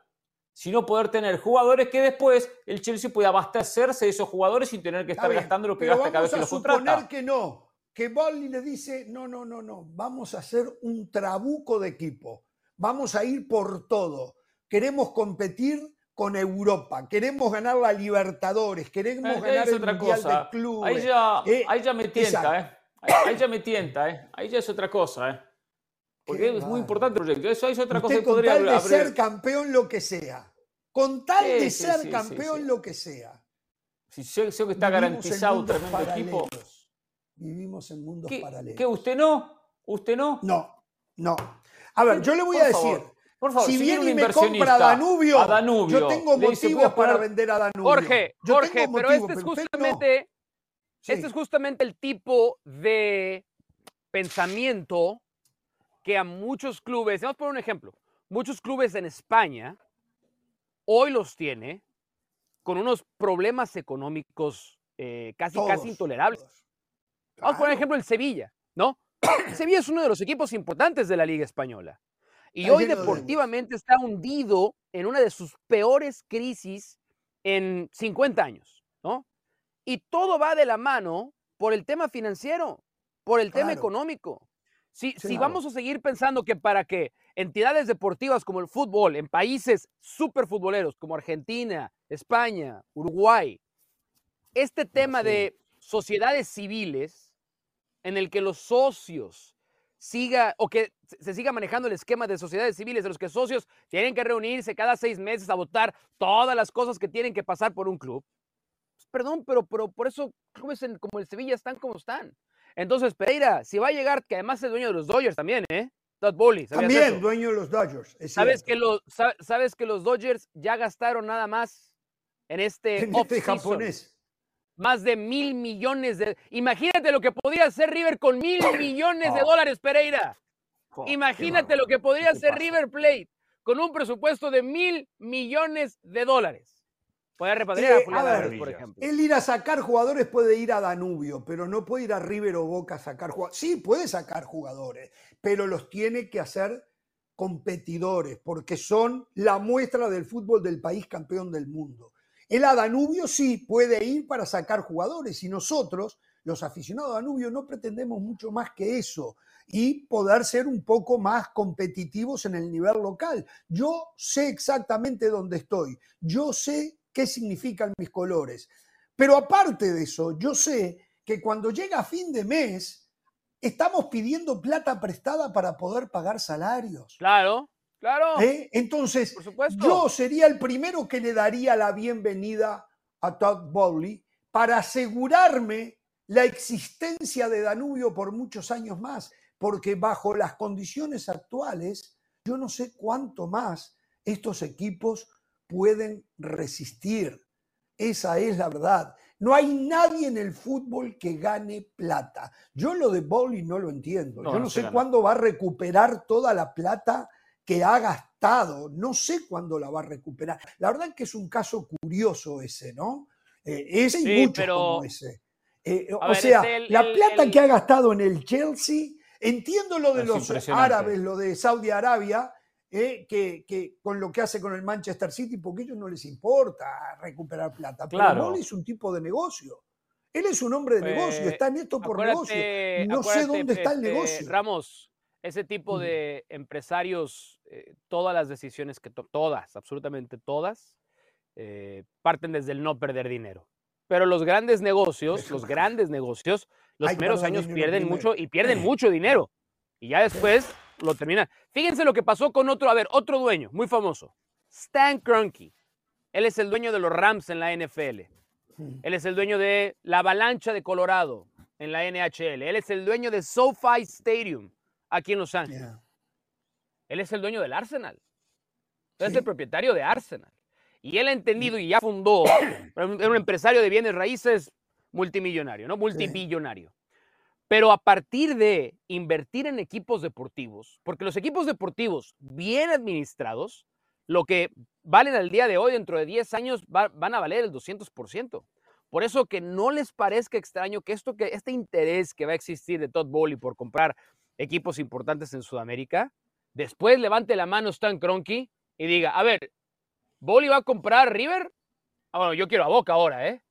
sino poder tener jugadores que después el Chelsea pueda abastecerse de esos jugadores sin tener que Está estar bien, gastando lo que gasta cada vez que vamos los a suponer que no, que Bowley le dice, no, no, no, no, vamos a hacer un trabuco de equipo, vamos a ir por todo, queremos competir con Europa, queremos ganar la Libertadores, queremos Eh, ganar el otra Mundial cosa. de Clubes. Ahí ya, Eh, ahí ya me tienta, exacto. ¿eh? Ahí, ahí ya me tienta, ¿eh? Ahí ya es otra cosa, ¿eh? Porque Qué es muy bárbaro. importante el proyecto. Eso es otra cosa Usted que con podría tal de ser campeón lo que sea, con tal Sí, de sí, ser sí, campeón lo que sea. Si sé, sé que está Vivimos garantizado tremendo equipo. Vivimos en mundos ¿Qué, paralelos. qué, usted no? ¿Usted no? No, no. A ver, yo le voy a decir, favor, por favor, si viene un y me compra Danubio, a Danubio, yo tengo dice, motivos para vender a Danubio. Jorge, Yo Jorge, pero este es no. justamente, Sí. este es justamente el tipo de pensamiento que a muchos clubes, vamos a poner un ejemplo, muchos clubes en España hoy los tiene con unos problemas económicos eh, casi, Todos, casi intolerables. todos. Vamos a poner ejemplo el Sevilla, ¿no? El Sevilla es uno de los equipos importantes de la Liga Española. Y hoy deportivamente está hundido en una de sus peores crisis en 50 años, ¿no? Y todo va de la mano por el tema financiero, por el tema Claro. económico. Si, Sí. si vamos a seguir pensando que para que entidades deportivas como el fútbol en países superfutboleros como Argentina, España, Uruguay, este tema de sociedades civiles en el que los socios siga o que se- siga manejando el esquema de sociedades civiles en los que socios tienen que reunirse cada seis meses a votar todas las cosas que tienen que pasar por un club. Pues, perdón, pero, pero por eso clubes en- como el Sevilla están como están. Entonces, Pereira, si va a llegar, que además es dueño de los Dodgers también, ¿eh? Todd Bowley, ¿sabías También eso? dueño de los Dodgers. es ¿Sabes que, los, sa- ¿Sabes que los Dodgers ya gastaron nada más en este, En este japonés. Más de mil millones de... Imagínate lo que podría hacer River con mil millones de Oh. dólares, Pereira. Oh, Imagínate lo que podría ¿Qué te hacer? River Plate con un presupuesto de mil millones de dólares. Podría repatriar Eh, a Julián a ver, por ejemplo. Él ir a sacar jugadores puede ir a Danubio, pero no puede ir a River o Boca a sacar jugadores. Sí, puede sacar jugadores, pero los tiene que hacer competidores, porque son la muestra del fútbol del país campeón del mundo. Él a Danubio sí puede ir para sacar jugadores y nosotros, los aficionados a Danubio, no pretendemos mucho más que eso y poder ser un poco más competitivos en el nivel local. Yo sé exactamente dónde estoy, yo sé qué significan mis colores, pero aparte de eso, yo sé que cuando llega fin de mes, estamos pidiendo plata prestada para poder pagar salarios. Claro, claro, ¿eh? Entonces, por supuesto. yo sería el primero que le daría la bienvenida a Todd Bowley para asegurarme la existencia de Danubio por muchos años más, porque bajo las condiciones actuales, yo no sé cuánto más estos equipos pueden resistir. Esa es la verdad. No hay nadie en el fútbol que gane plata. Yo lo de Bowley no lo entiendo. No, yo no sé cuándo va a recuperar toda la plata que ha gastado. No sé cuándo la va a recuperar. La verdad que es un caso curioso ese, ¿no? Eh, ese y Sí, muchos pero- como ese. Eh, A o ver, sea, es el- la el- plata el- que ha gastado en el Chelsea, entiendo lo de Es los árabes, lo de Saudi Arabia, eh, que, que con lo que hace con el Manchester City, porque a ellos no les importa recuperar plata. Pero Claro. Bowley es un tipo de negocio. Él es un hombre de Pues, negocio, está en esto por negocio. No sé dónde está el este, negocio. Ramos, ese tipo de empresarios, eh, todas las decisiones que to- todas, absolutamente todas, eh, parten desde el no perder dinero. Pero los grandes negocios, los grandes negocios, los primeros años pierden mucho y pierden mucho dinero. Y ya después lo terminan. Fíjense lo que pasó con otro, a ver, otro dueño muy famoso, Stan Kroenke. Él es el dueño de los Rams en la NFL. Él es el dueño de la Avalancha de Colorado en la NHL. Él es el dueño de SoFi Stadium aquí en Los Ángeles. Yeah. Él es el dueño del Arsenal. Él es Sí. el propietario de Arsenal. Y él ha entendido y ya fundó, era un empresario de bienes raíces multimillonario, ¿no? Multibillonario. Pero a partir de invertir en equipos deportivos, porque los equipos deportivos bien administrados lo que valen al día de hoy, dentro de 10 años, van a valer el 200%. Por eso que no les parezca extraño que, esto, que este interés que va a existir de Todd Bowley por comprar equipos importantes en Sudamérica, después levante la mano Stan Kroenke y diga, a ver, ¿Bowley va a comprar River? Ah, bueno, yo quiero a Boca ahora, ¿eh?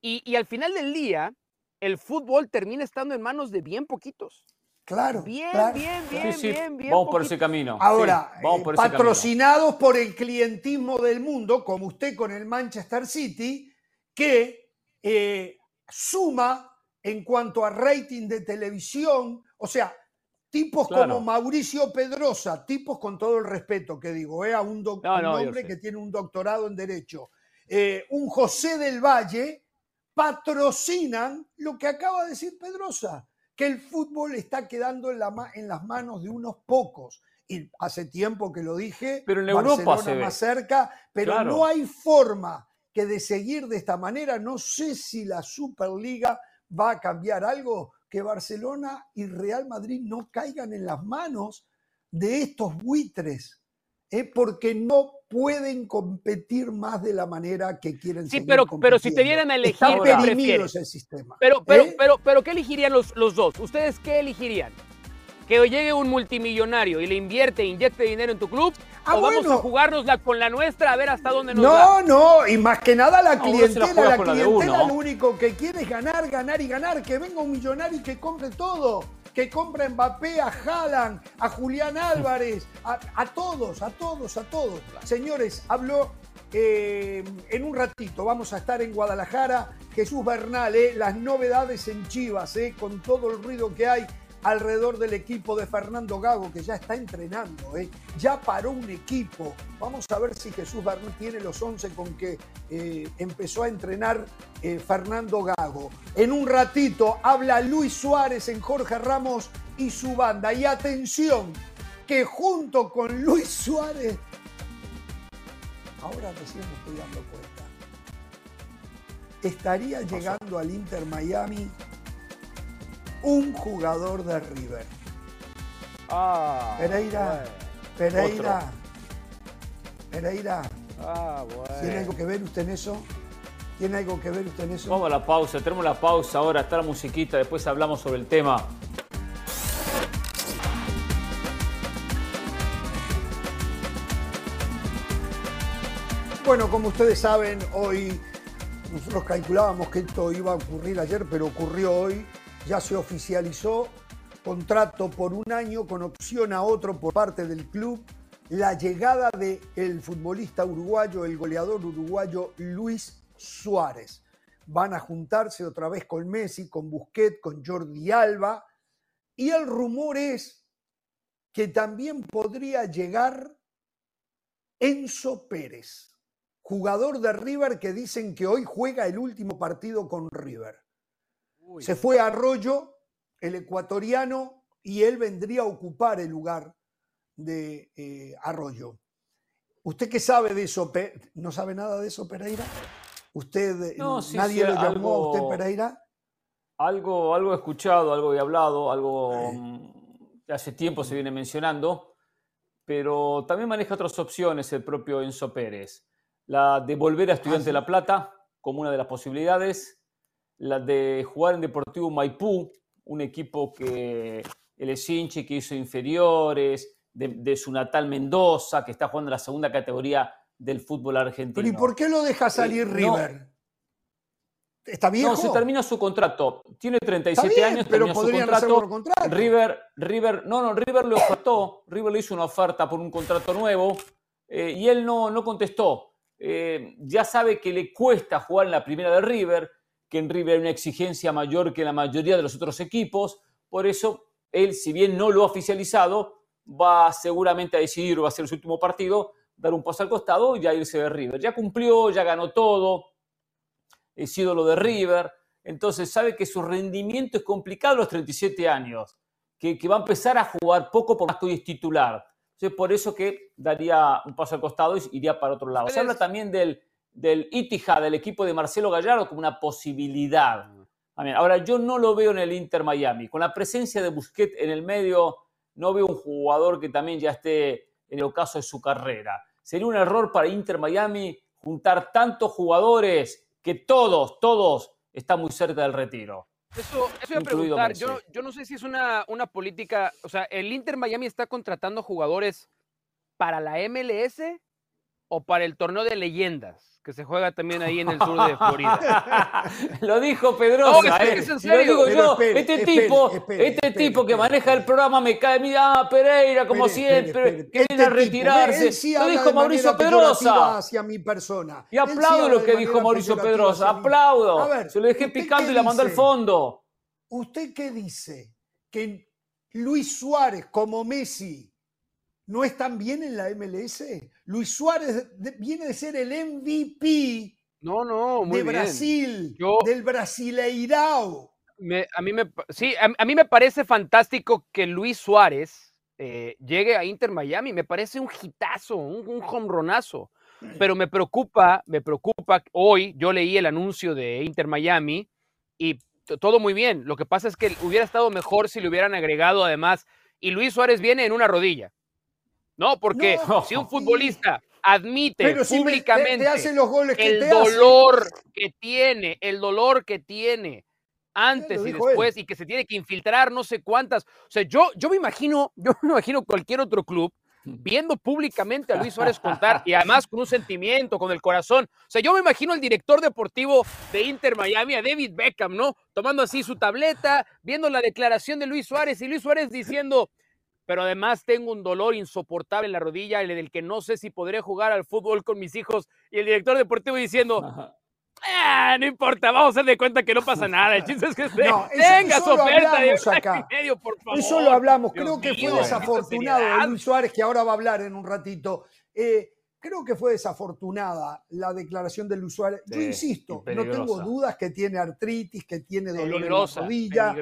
Y, y al final del día, el fútbol termina estando en manos de bien poquitos. Claro. Bien, claro. bien, bien, bien, bien. Vamos por ese camino. Ahora, Sí, vamos eh, por ese patrocinados por el clientismo del mundo, como usted con el Manchester City, que eh, suma en cuanto a rating de televisión, o sea, tipos Claro. como Mauricio Pedrosa, tipos con todo el respeto que digo, eh, a un, No, hombre que tiene un doctorado en Derecho, eh, un José del Valle, patrocinan lo que acaba de decir Pedrosa, que el fútbol está quedando en, la ma- en las manos de unos pocos. Y hace tiempo que lo dije, Pero en Europa Barcelona se ve. más cerca, pero Claro. no hay forma que de seguir de esta manera, no sé si la Superliga va a cambiar algo, que Barcelona y Real Madrid no caigan en las manos de estos buitres, ¿eh? porque no pueden competir más de la manera que quieren Sí, seguir pero, pero si te dieran a elegir, ¿qué prefieres? ese sistema. Pero, pero, ¿eh? pero, pero, ¿qué elegirían los, los dos? ¿Ustedes qué elegirían? ¿Que llegue un multimillonario y le invierte, inyecte dinero en tu club? Ah, ¿O vamos a jugárnosla con la nuestra a ver hasta dónde nos da? No, no, y más que nada la No, la clientela, juega la la clientela uno. lo único que quiere es ganar, ganar y ganar, que venga un millonario y que compre todo, que compre a Mbappé, a Haaland, a Julián Álvarez, a, a todos, a todos, a todos. Señores, hablo eh, en un ratito, vamos a estar en Guadalajara, Jesús Bernal, eh, las novedades en Chivas, eh, con todo el ruido que hay alrededor del equipo de Fernando Gago, que ya está entrenando, ¿eh? ya paró un equipo. Vamos a ver si Jesús Bernal tiene los 11 con que eh, empezó a entrenar eh, Fernando Gago. En un ratito habla Luis Suárez en Jorge Ramos y su banda. Y atención, que junto con Luis Suárez, ahora recién me estoy dando cuenta, estaría llegando al Inter Miami un jugador de River. Ah, Pereira, bueno. Pereira, Pereira, Ah, ¿tiene bueno. algo que ver usted en eso? ¿Tiene algo que ver usted en eso? Vamos a la pausa, tenemos la pausa ahora, está la musiquita, después hablamos sobre el tema. Bueno, como ustedes saben, hoy nosotros calculábamos que esto iba a ocurrir ayer, pero ocurrió hoy. Ya se oficializó contrato por un año con opción a otro por parte del club. La llegada del futbolista uruguayo, el goleador uruguayo Luis Suárez. Van a juntarse otra vez con Messi, con Busquets, con Jordi Alba. Y el rumor es que también podría llegar Enzo Pérez jugador de River que dicen que hoy juega el último partido con River. Uy, Se fue a Arroyo, el ecuatoriano, y él vendría a ocupar el lugar de eh, Arroyo. ¿Usted qué sabe de eso? ¿No sabe nada de eso, Pereira? ¿Usted, eh, No, sí, nadie sí, lo llamó a usted, Pereira? Algo, algo he escuchado, algo he hablado, algo mm, hace tiempo se viene mencionando, pero también maneja otras opciones el propio Enzo Pérez. La de volver a Estudiante sí. de La Plata como una de las posibilidades, la de jugar en Deportivo Maipú, un equipo que él es hincha y que hizo inferiores, de, de su natal Mendoza, que está jugando en la segunda categoría del fútbol argentino. Pero ¿y por qué lo deja salir no. River? ¿Está viejo? No, se termina su contrato. Tiene Está 37 bien, años, pero termina su contrato. contrato. River, River, no, no, River le ofertó, River le hizo una oferta por un contrato nuevo eh, y él no, no contestó. Eh, ya sabe que le cuesta jugar en la primera de River, que en River hay una exigencia mayor que en la mayoría de los otros equipos, por eso él, si bien no lo ha oficializado, va seguramente a decidir, va a ser su último partido, dar un paso al costado y ya irse de River. Ya cumplió, ya ganó todo, es ídolo de River, entonces sabe que su rendimiento es complicado a los 37 años, que, que va a empezar a jugar poco por más que hoy es titular. Entonces, por eso que daría un paso al costado y iría para otro lado. Se habla también del, del Itihad, del equipo de Marcelo Gallardo, como una posibilidad. Ahora, yo no lo veo en el Inter Miami. Con la presencia de Busquets en el medio, no veo un jugador que también ya esté en el ocaso de su carrera. sería un error para Inter Miami juntar tantos jugadores que todos, todos están muy cerca del retiro. Eso, eso iba a preguntar. Yo, yo, no sé si es una, una política. O sea, ¿el Inter Miami está contratando jugadores para la MLS o para el torneo de leyendas? Que se juega también ahí en el sur de Florida. lo dijo Pedrosa, ¿eh? Lo digo yo, este tipo, este tipo que maneja el programa me cae, mira, Pereira, como siempre, que viene a este retirarse. lo dijo Mauricio Pedrosa. Hacia mi persona. Y aplaudo lo que dijo Mauricio Pedrosa, aplaudo. Se lo dejé picando y la mandó al fondo. ¿Usted qué dice? Que Luis Suárez, como Messi, no están bien en la MLS. Luis Suárez viene de ser el MVP no, no, de Brasil, del Brasileirao. a mí me, sí, a, mí me parece fantástico que Luis Suárez eh, llegue a Inter Miami. Me parece un hitazo, un, un hombronazo. Pero me preocupa, me preocupa. Hoy yo leí el anuncio de Inter Miami y todo muy bien. Lo que pasa es que hubiera estado mejor si le hubieran agregado además. Y Luis Suárez viene en una rodilla. No, porque si un futbolista admite públicamente el dolor que tiene, el dolor que tiene antes y después y que se tiene que infiltrar no sé cuántas. O sea, yo, yo me imagino, yo me imagino cualquier otro club viendo públicamente a Luis Suárez contar y además con un sentimiento, con el corazón. O sea, yo me imagino el director deportivo de Inter Miami, a David Beckham, ¿no? Tomando así su tableta, viendo la declaración de Luis Suárez y Luis Suárez diciendo, pero además tengo un dolor insoportable en la rodilla, el del que no sé si podré jugar al fútbol con mis hijos, y el director deportivo diciendo, ah, no importa, vamos a hacer de cuenta que no pasa nada. El chiste es que usted tenga su oferta de acá. medio, por favor. Eso lo hablamos. creo que fue desafortunado de Luis Suárez, que ahora va a hablar en un ratito. Eh, creo que fue desafortunada la declaración de Luis Suárez. Yo insisto, no tengo dudas que tiene artritis, que tiene dolor en la rodilla,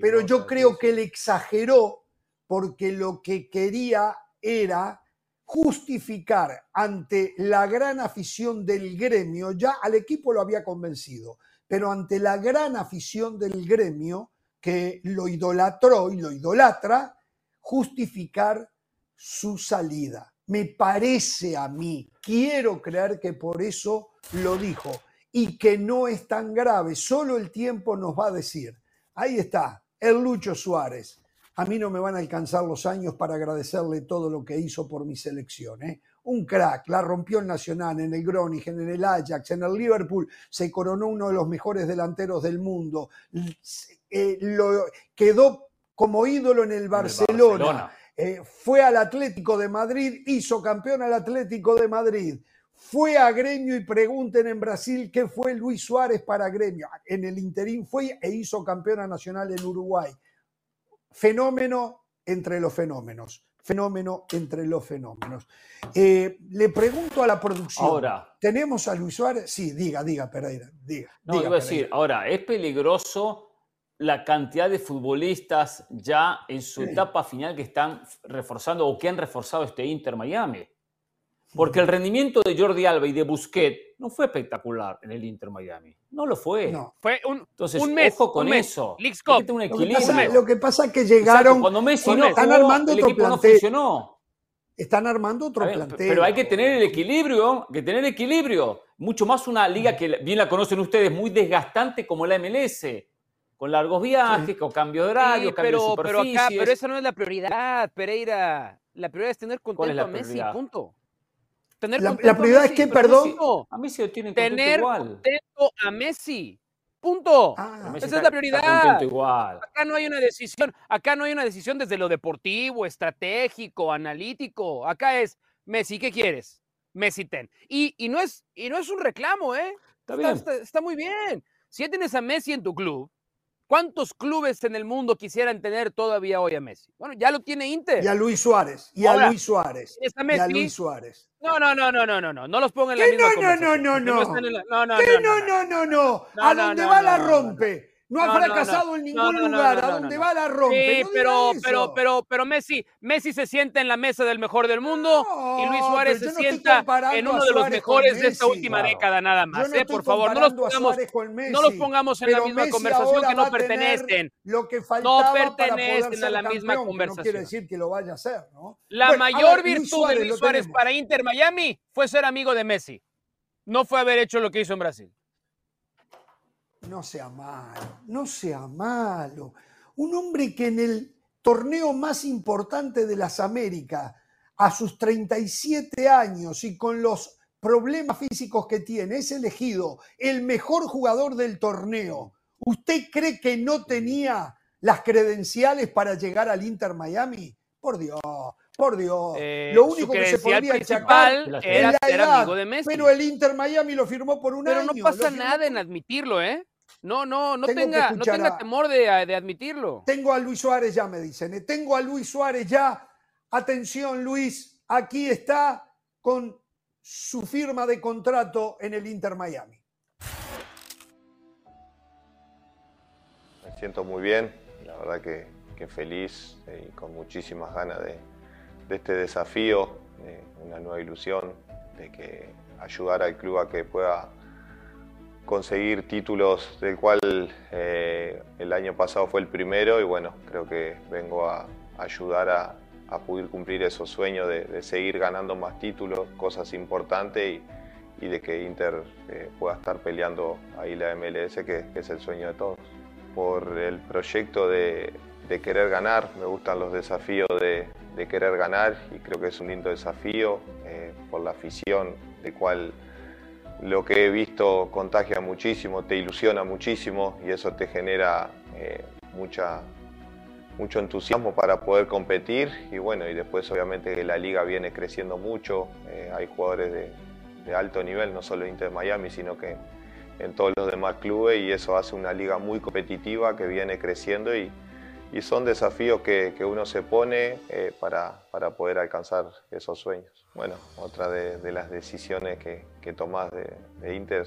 pero yo creo que él exageró porque lo que quería era justificar ante la gran afición del gremio, ya al equipo lo había convencido, pero ante la gran afición del gremio que lo idolatró y lo idolatra, justificar su salida. Me parece a mí, quiero creer que por eso lo dijo y que no es tan grave, solo el tiempo nos va a decir. Ahí está, el Lucho Suárez, a mí no me van a alcanzar los años para agradecerle todo lo que hizo por mi selección. ¿eh? Un crack, la rompió en Nacional, en el Groningen, en el Ajax, en el Liverpool, se coronó uno de los mejores delanteros del mundo, eh, lo, quedó como ídolo en el Barcelona. Eh, fue al Atlético de Madrid, hizo campeón al Atlético de Madrid. Fue a Gremio y pregunten en Brasil qué fue Luis Suárez para Gremio. En el interín fue e hizo campeona nacional en Uruguay fenómeno entre los fenómenos. Fenómeno entre los fenómenos. Eh, le pregunto a la producción. Ahora. ¿Tenemos a Luis Suárez? Sí, diga, diga, Pereira. Diga. No, iba a decir, ahora, ¿es peligroso la cantidad de futbolistas ya en su etapa final que están reforzando o que han reforzado este Inter Miami? Porque el rendimiento de Jordi Alba y de Busquets no fue espectacular en el Inter Miami. No lo fue. No. Fue un, Entonces, un mes. Ojo con eso. Un equilibrio. Lo que, pasa, es que llegaron. Cuando Messi no están armando el otro equipo no funcionó. Están armando otro plantel. Pero hay que tener el equilibrio, que tener equilibrio. Mucho más una liga que bien la conocen ustedes, muy desgastante como la MLS con largos viajes, con cambio de horario, cambio de superficies. Pero, acá, pero esa no es la prioridad, Pereira. La prioridad es tener contento a Messi, punto la, prioridad es que, perdón. A Messi lo tienen tener contento a Messi. Punto. Ah, Esa es la prioridad. Igual. Acá no hay una decisión. Acá no hay una decisión desde lo deportivo, estratégico, analítico. Acá es Messi, ¿qué quieres? Messi ten. Y, y no, es, y no es un reclamo, ¿eh? Está, está muy bien. Si ya tienes a Messi en tu club, ¿Cuántos clubes en el mundo quisieran tener todavía hoy a Messi? Bueno, ya lo tiene Inter. Y a Luis Suárez. Y a Luis Suárez. y a Luis Suárez. No, no, no, no, no, no, no. No los pongan en la misma no, no, no, no, no. No, no, no, no. No, no, no, no. A dónde va la rompe. No ha fracasado en ningún lugar. a donde va la rompe. Sí, pero, pero, pero, pero Messi, Messi se sienta en la mesa del mejor del mundo y Luis Suárez se sienta en uno de los mejores de esta última década nada más. ¿eh? Por favor, no los pongamos, no los pongamos en la misma conversación que no pertenecen. Lo que no pertenecen a la misma conversación. No quiere decir que lo vaya a hacer, ¿no? La mayor virtud de Luis Suárez para Inter Miami fue ser amigo de Messi. No fue haber hecho lo que hizo en Brasil. No sea malo, no sea malo. Un hombre que en el torneo más importante de las Américas, a sus 37 años y con los problemas físicos que tiene, es elegido el mejor jugador del torneo. ¿Usted cree que no tenía las credenciales para llegar al Inter Miami? Por Dios, por Dios. Eh, lo único que se podría principal era ser amigo de Messi. Pero el Inter Miami lo firmó por un año. Pero no pasa nada en admitirlo, ¿eh? No, no, no tenga, no tenga temor de, de, admitirlo. Tengo a Luis Suárez ya, me dicen. ¿eh? Tengo a Luis Suárez ya. Atención, Luis, aquí está con su firma de contrato en el Inter Miami. Me siento muy bien, la verdad que, que feliz y con muchísimas ganas de, de este desafío, de una nueva ilusión, de que ayudar al club a que pueda conseguir títulos del cual eh, el año pasado fue el primero y bueno, creo que vengo a ayudar a, poder cumplir esos sueños de, seguir ganando más títulos, cosas importantes y, de que Inter eh, pueda estar peleando ahí la MLS, que, es el sueño de todos. Por el proyecto de, querer ganar, me gustan los desafíos de, querer ganar y creo que es un lindo desafío eh, por la afición de cual lo que he visto contagia muchísimo, te ilusiona muchísimo y eso te genera eh, mucha, mucho entusiasmo para poder competir. Y bueno, y después obviamente la liga viene creciendo mucho, eh, hay jugadores de, alto nivel, no solo Inter Miami, sino que en todos los demás clubes y eso hace una liga muy competitiva que viene creciendo y, y son desafíos que, que uno se pone eh, para, para poder alcanzar esos sueños. Bueno, otra de, las decisiones que, que tomás de, Inter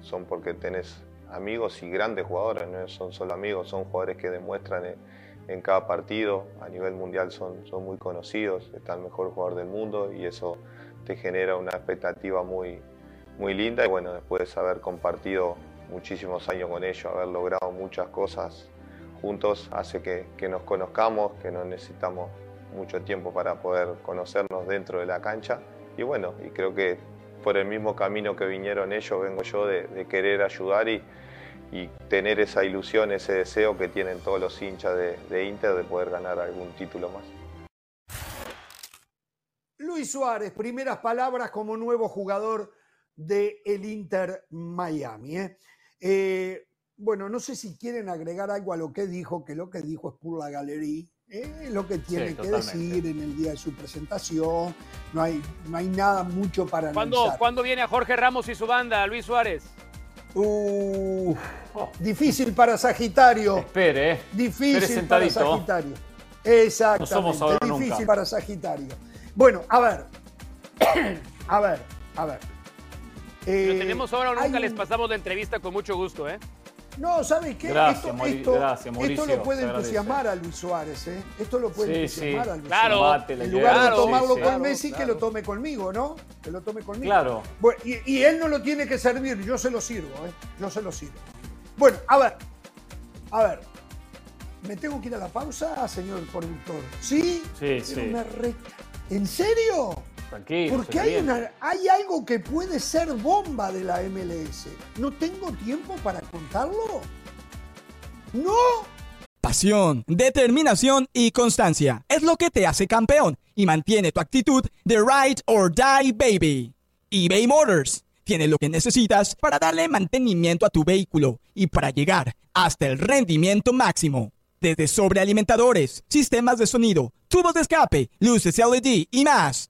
son porque tenés amigos y grandes jugadores, no son solo amigos, son jugadores que demuestran en, cada partido, a nivel mundial son, son muy conocidos, está el mejor jugador del mundo y eso te genera una expectativa muy, muy linda. Y bueno, después de haber compartido muchísimos años con ellos, haber logrado muchas cosas juntos, hace que, nos conozcamos, que no necesitamos mucho tiempo para poder conocernos dentro de la cancha. Y bueno, y creo que por el mismo camino que vinieron ellos, vengo yo de, querer ayudar y, tener esa ilusión, ese deseo que tienen todos los hinchas de, Inter de poder ganar algún título más. Luis Suárez, primeras palabras como nuevo jugador del el Inter Miami. ¿eh? Eh, bueno, no sé si quieren agregar algo a lo que dijo, que lo que dijo es por la galería es lo que tiene que decir en el día de su presentación. No hay, no hay nada mucho para ¿Cuándo, ¿Cuándo viene a Jorge Ramos y su banda, Luis Suárez? Uh, difícil para Sagitario. Espere, eh. Difícil para Sagitario. Exactamente. No somos difícil para Sagitario. Bueno, a ver. a ver, a ver. Eh, tenemos ahora o nunca les pasamos la entrevista con mucho gusto, ¿eh? No, ¿sabes qué? Gracias, esto, gracias, esto lo puede entusiasmar a Luis Suárez, ¿eh? Esto lo puede entusiasmar a Luis claro, Suárez. En lugar de tomarlo con Messi, que lo tome conmigo, ¿no? Que lo tome conmigo. Claro. Bueno, y, él no lo tiene que servir, yo se lo sirvo, ¿eh? Yo se lo sirvo. Bueno, a ver. A ver. ¿Me tengo que ir a la pausa, señor productor? ¿Sí? Sí, sí. ¿En serio? Tranquilo. Porque hay, hay algo que puede ser bomba de la MLS. ¿No tengo tiempo para contarlo? ¡No! Pasión, determinación y constancia es lo que te hace campeón y mantiene tu actitud de ride or die baby. eBay Motors tiene lo que necesitas para darle mantenimiento a tu vehículo y para llegar hasta el rendimiento máximo. Desde sobrealimentadores, sistemas de sonido, tubos de escape, luces LED y más.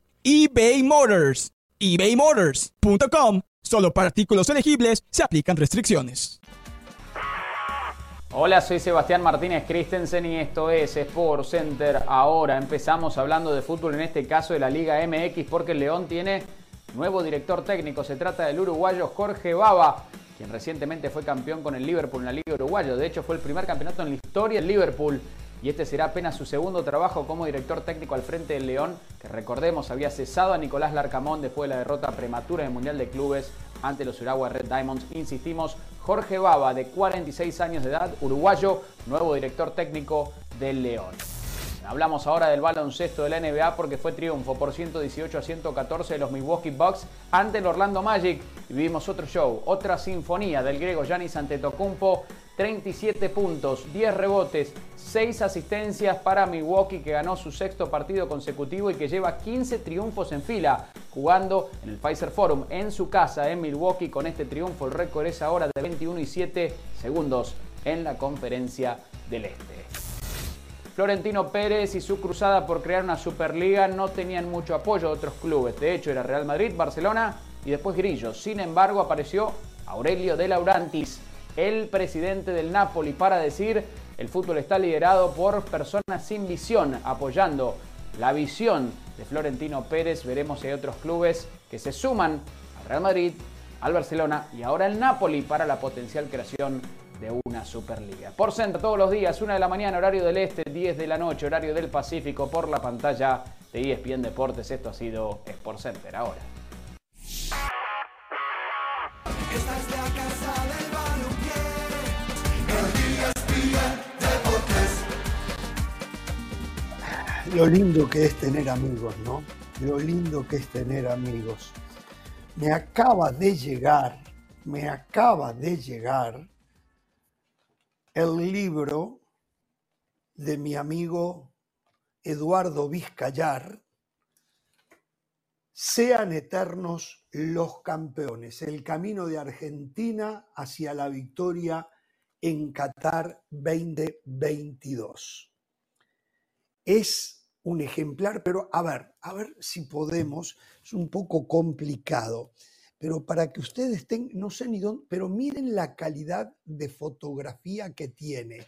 eBay Motors. ebaymotors.com. Solo para artículos elegibles se aplican restricciones. Hola, soy Sebastián Martínez Christensen y esto es Sport Center. Ahora empezamos hablando de fútbol, en este caso de la Liga MX, porque el León tiene nuevo director técnico. Se trata del uruguayo Jorge Baba, quien recientemente fue campeón con el Liverpool en la Liga Uruguayo. De hecho, fue el primer campeonato en la historia del Liverpool. Y este será apenas su segundo trabajo como director técnico al frente del León, que recordemos había cesado a Nicolás Larcamón después de la derrota prematura en el Mundial de Clubes ante los Urawa Red Diamonds. Insistimos, Jorge Baba, de 46 años de edad, uruguayo, nuevo director técnico del León. Hablamos ahora del baloncesto de la NBA porque fue triunfo por 118 a 114 de los Milwaukee Bucks ante el Orlando Magic. Y vivimos otro show, otra sinfonía del griego Giannis Antetokounmpo 37 puntos, 10 rebotes, 6 asistencias para Milwaukee que ganó su sexto partido consecutivo y que lleva 15 triunfos en fila, jugando en el Pfizer Forum en su casa en Milwaukee. Con este triunfo el récord es ahora de 21 y 7 segundos en la conferencia del Este. Florentino Pérez y su cruzada por crear una Superliga no tenían mucho apoyo de otros clubes. De hecho, era Real Madrid, Barcelona y después Grillo. Sin embargo, apareció Aurelio de Laurantis, el presidente del Napoli, para decir el fútbol está liderado por personas sin visión, apoyando la visión de Florentino Pérez. Veremos si hay otros clubes que se suman al Real Madrid, al Barcelona y ahora al Napoli para la potencial creación de una Superliga. Por Center todos los días, 1 de la mañana, horario del Este, 10 de la noche, horario del Pacífico, por la pantalla de ESPN Deportes. Esto ha sido Sport Center ahora. Lo lindo que es tener amigos, ¿no? Lo lindo que es tener amigos. Me acaba de llegar, me acaba de llegar el libro de mi amigo Eduardo Vizcayar, Sean eternos los campeones, el camino de Argentina hacia la victoria en Qatar 2022. Es un ejemplar, pero a ver, a ver si podemos, es un poco complicado, pero para que ustedes tengan, no sé ni dónde, pero miren la calidad de fotografía que tiene.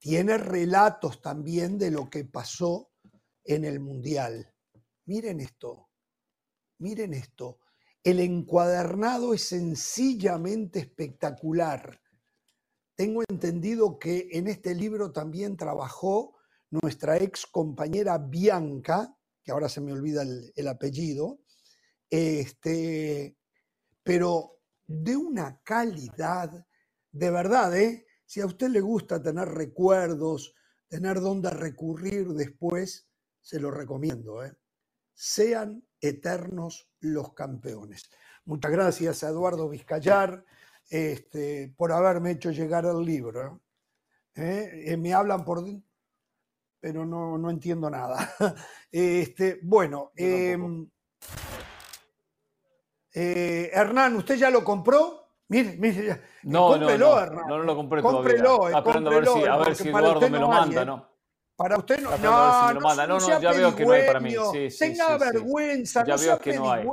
Tiene relatos también de lo que pasó en el Mundial. Miren esto, miren esto. El encuadernado es sencillamente espectacular. Tengo entendido que en este libro también trabajó nuestra ex compañera Bianca, que ahora se me olvida el, el apellido, este, pero de una calidad, de verdad, ¿eh? si a usted le gusta tener recuerdos, tener dónde recurrir después, se lo recomiendo. ¿eh? Sean eternos los campeones. Muchas gracias a Eduardo Vizcayar este, por haberme hecho llegar el libro. ¿eh? Eh, me hablan por... pero no, no entiendo nada. Este, bueno, eh, Hernán, ¿usted ya lo compró? Mire, mire, ya. No, cómprelo, no, no, Hernán. no, lo compré Cómprelo, todavía. eh, Estaba esperando a ver si, cómprelo, a ver si para Eduardo usted me no lo hay, manda, ¿eh? ¿no? Para usted no. Ver si No, no, manda. No, no, ya veo que no hay para mí. Sí, sí, Tenga sí, sí. vergüenza, Ya no veo sea que no hay.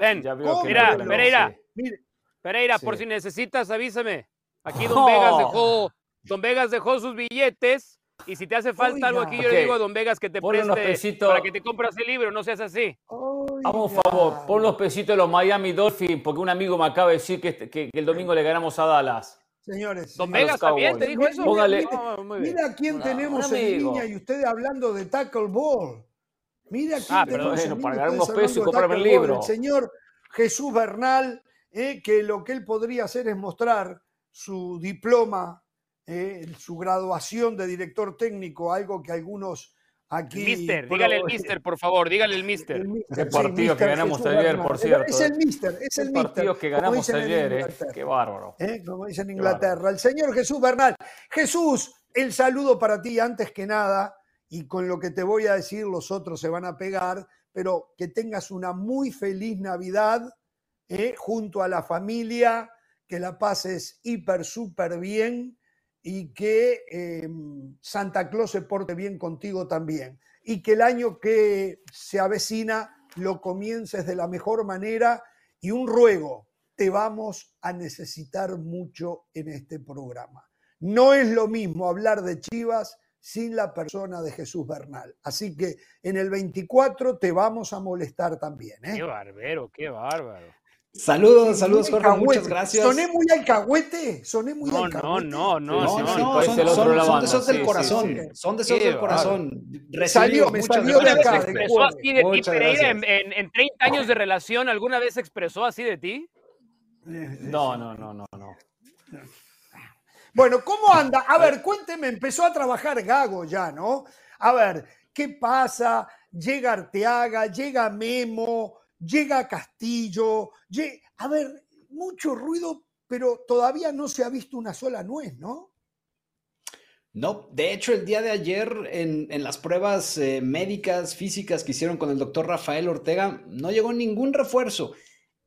Ven, Ya veo que Mira, no, Pereira. Mire, Pereira, por si necesitas, avísame. Aquí Don No. Vegas dejó, Don Vegas dejó sus billetes. Y si te hace falta algo aquí, yo le digo a Don Vegas que te Ponle unos preste pesitos. para que te compras el libro, no seas así. Un oiga. favor, pon los pesitos de los Miami Dolphins, porque un amigo me acaba de decir que, que- que el domingo le ganamos a Dallas. Señores, Don Vegas también te dijo eso. Póngale- Ah. Mira quién No, tenemos en línea y ustedes hablando de tackle ball. Mira quién Ah, pero tenemos bueno, para ganar unos pesos y comprarme el ball. libro. El señor Jesús Bernal, eh, que lo que él podría hacer es mostrar su diploma, eh, su graduación de director técnico, algo que algunos aquí... Mister, dígale el mister, por favor, dígale el mister. el mister, Qué sí, partido que ganamos Jesús ayer, Bernal. por cierto, Es eh. el mister, es el El mister. partido que como ganamos ayer, eh. Inglaterra. Qué bárbaro. ¿eh? como dicen en. Inglaterra. El señor Jesús Bernal. Jesús, el saludo para ti antes que nada, y con lo que te voy a decir los otros se van a pegar, pero que tengas una muy feliz Navidad ¿eh? junto a la familia, que la pases hiper, súper bien y que eh, Santa Claus se porte bien contigo también. Y que el año que se avecina lo comiences de la mejor manera. Y un ruego, te vamos a necesitar mucho en este programa. No es lo mismo hablar de Chivas sin la persona de Jesús Bernal. Así que en el 24 te vamos a molestar también. ¿eh? Qué bárbaro, qué bárbaro. Saludos, saludos, Jorge, muchas gracias. ¿Soné muy alcahuete? ¿Soné muy no, alcahuete? No, no, no, no, no, no, son, son, son deseos del corazón, son deseos del corazón. Salió, me salió de acá. ¿Expresó así de ti, Pereira, en, en, en 30 años de relación, alguna vez expresó así de ti? No, no, no, no, no. Bueno, ¿cómo anda? A ver, cuénteme, empezó a trabajar Gago ya, ¿no? A ver, ¿qué pasa? Llega Arteaga, llega Memo, llega Castillo, a ver, mucho ruido, pero todavía no se ha visto una sola nuez, ¿no? No, de hecho el día de ayer en, las pruebas eh, médicas, físicas que hicieron con el doctor Rafael Ortega, no llegó ningún refuerzo.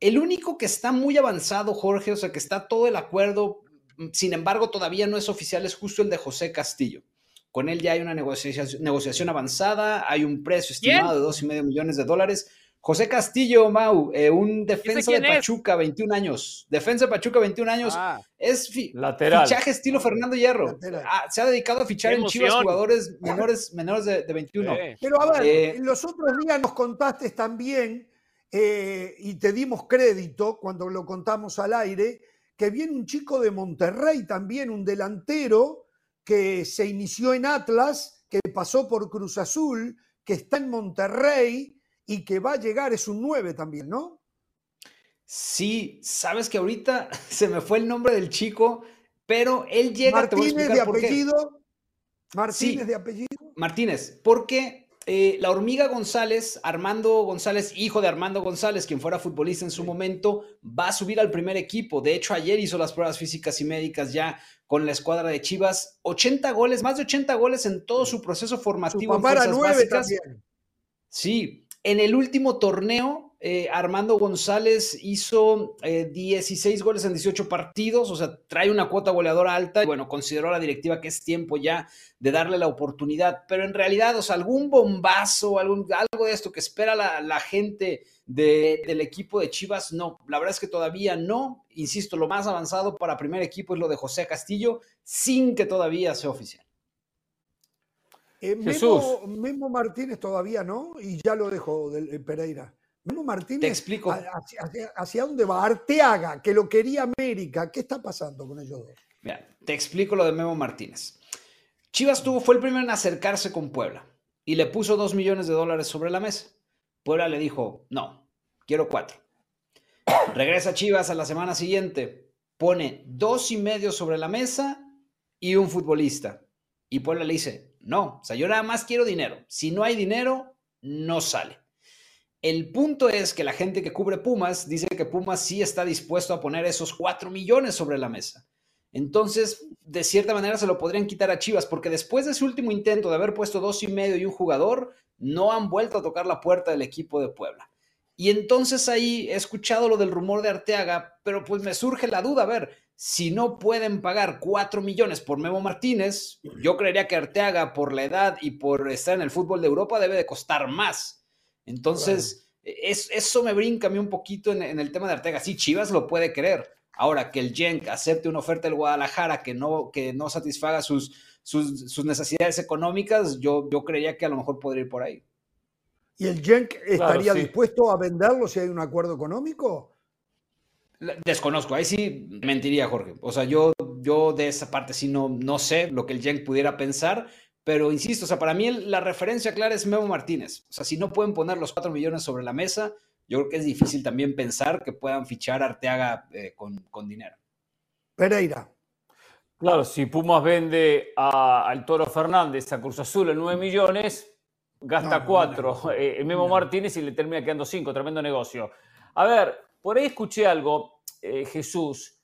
El único que está muy avanzado, Jorge, o sea, que está todo el acuerdo, sin embargo, todavía no es oficial, es justo el de José Castillo. Con él ya hay una negociación avanzada, hay un precio estimado de dos y medio millones de dólares. José Castillo, Mau, eh, un defensa de Pachuca, es? 21 años. Defensa de Pachuca, 21 años. Ah, es fi lateral. fichaje estilo Fernando Hierro. Ah, se ha dedicado a fichar en Chivas jugadores menores, menores de, de 21. Sí. Pero a ver, eh, los otros días nos contaste también, eh, y te dimos crédito cuando lo contamos al aire, que viene un chico de Monterrey también, un delantero que se inició en Atlas, que pasó por Cruz Azul, que está en Monterrey y que va a llegar, es un 9 también, ¿no? Sí, sabes que ahorita se me fue el nombre del chico, pero él llega. Martínez de apellido. Martínez sí, de apellido. Martínez, porque eh, la hormiga González, Armando González, hijo de Armando González, quien fuera futbolista en su momento, va a subir al primer equipo. De hecho, ayer hizo las pruebas físicas y médicas ya con la escuadra de Chivas. 80 goles, más de 80 goles en todo su proceso formativo. Su papá era 9 también. Sí, en el último torneo, eh, Armando González hizo eh, 16 goles en 18 partidos, o sea, trae una cuota goleadora alta y bueno, consideró la directiva que es tiempo ya de darle la oportunidad, pero en realidad, o sea, algún bombazo, algún, algo de esto que espera la, gente de, del equipo de Chivas, no, la verdad es que todavía no, insisto, lo más avanzado para primer equipo es lo de José Castillo, sin que todavía sea oficial. Eh, Memo, Memo, Martínez todavía no, y ya lo dejó del, eh, Pereira. Memo Martínez, Te explico. Hacia, hacia, hacia, dónde va? Arteaga, que lo quería América. ¿Qué está pasando con ellos dos? Mira, te explico lo de Memo Martínez. Chivas tuvo, fue el primero en acercarse con Puebla y le puso dos millones de dólares sobre la mesa. Puebla le dijo, no, quiero cuatro. Regresa Chivas a la semana siguiente, pone dos y medio sobre la mesa y un futbolista. Y Puebla le dice, no, o sea, yo nada más quiero dinero. Si no hay dinero, no sale. El punto es que la gente que cubre Pumas dice que Pumas sí está dispuesto a poner esos 4 millones sobre la mesa. Entonces, de cierta manera se lo podrían quitar a Chivas, porque después de su último intento de haber puesto dos y medio y un jugador, no han vuelto a tocar la puerta del equipo de Puebla. Y entonces ahí he escuchado lo del rumor de Arteaga, pero pues me surge la duda, a ver, si no pueden pagar 4 millones por Memo Martínez, yo creería que Arteaga por la edad y por estar en el fútbol de Europa debe de costar más. Entonces, claro. es, eso me brinca a mí un poquito en, en, el tema de Arteaga. Sí, Chivas lo puede querer. Ahora, que el Genk acepte una oferta del Guadalajara que no, que no satisfaga sus, sus, sus necesidades económicas, yo, yo creería que a lo mejor podría ir por ahí. ¿Y el Genk estaría claro, sí. dispuesto a venderlo si hay un acuerdo económico? Desconozco, ahí sí mentiría Jorge. O sea, yo, yo de esa parte sí no, no sé lo que el Genk pudiera pensar, pero insisto, o sea, para mí la referencia clara es Memo Martínez. O sea, si no pueden poner los 4 millones sobre la mesa, yo creo que es difícil también pensar que puedan fichar a Arteaga eh, con, con, dinero. Pereira. Claro, si Pumas vende a, al Toro Fernández a Cruz Azul en 9 millones, gasta 4 no, no, no, eh, Memo Martínez y le termina quedando 5, tremendo negocio. A ver, por ahí escuché algo, eh, Jesús,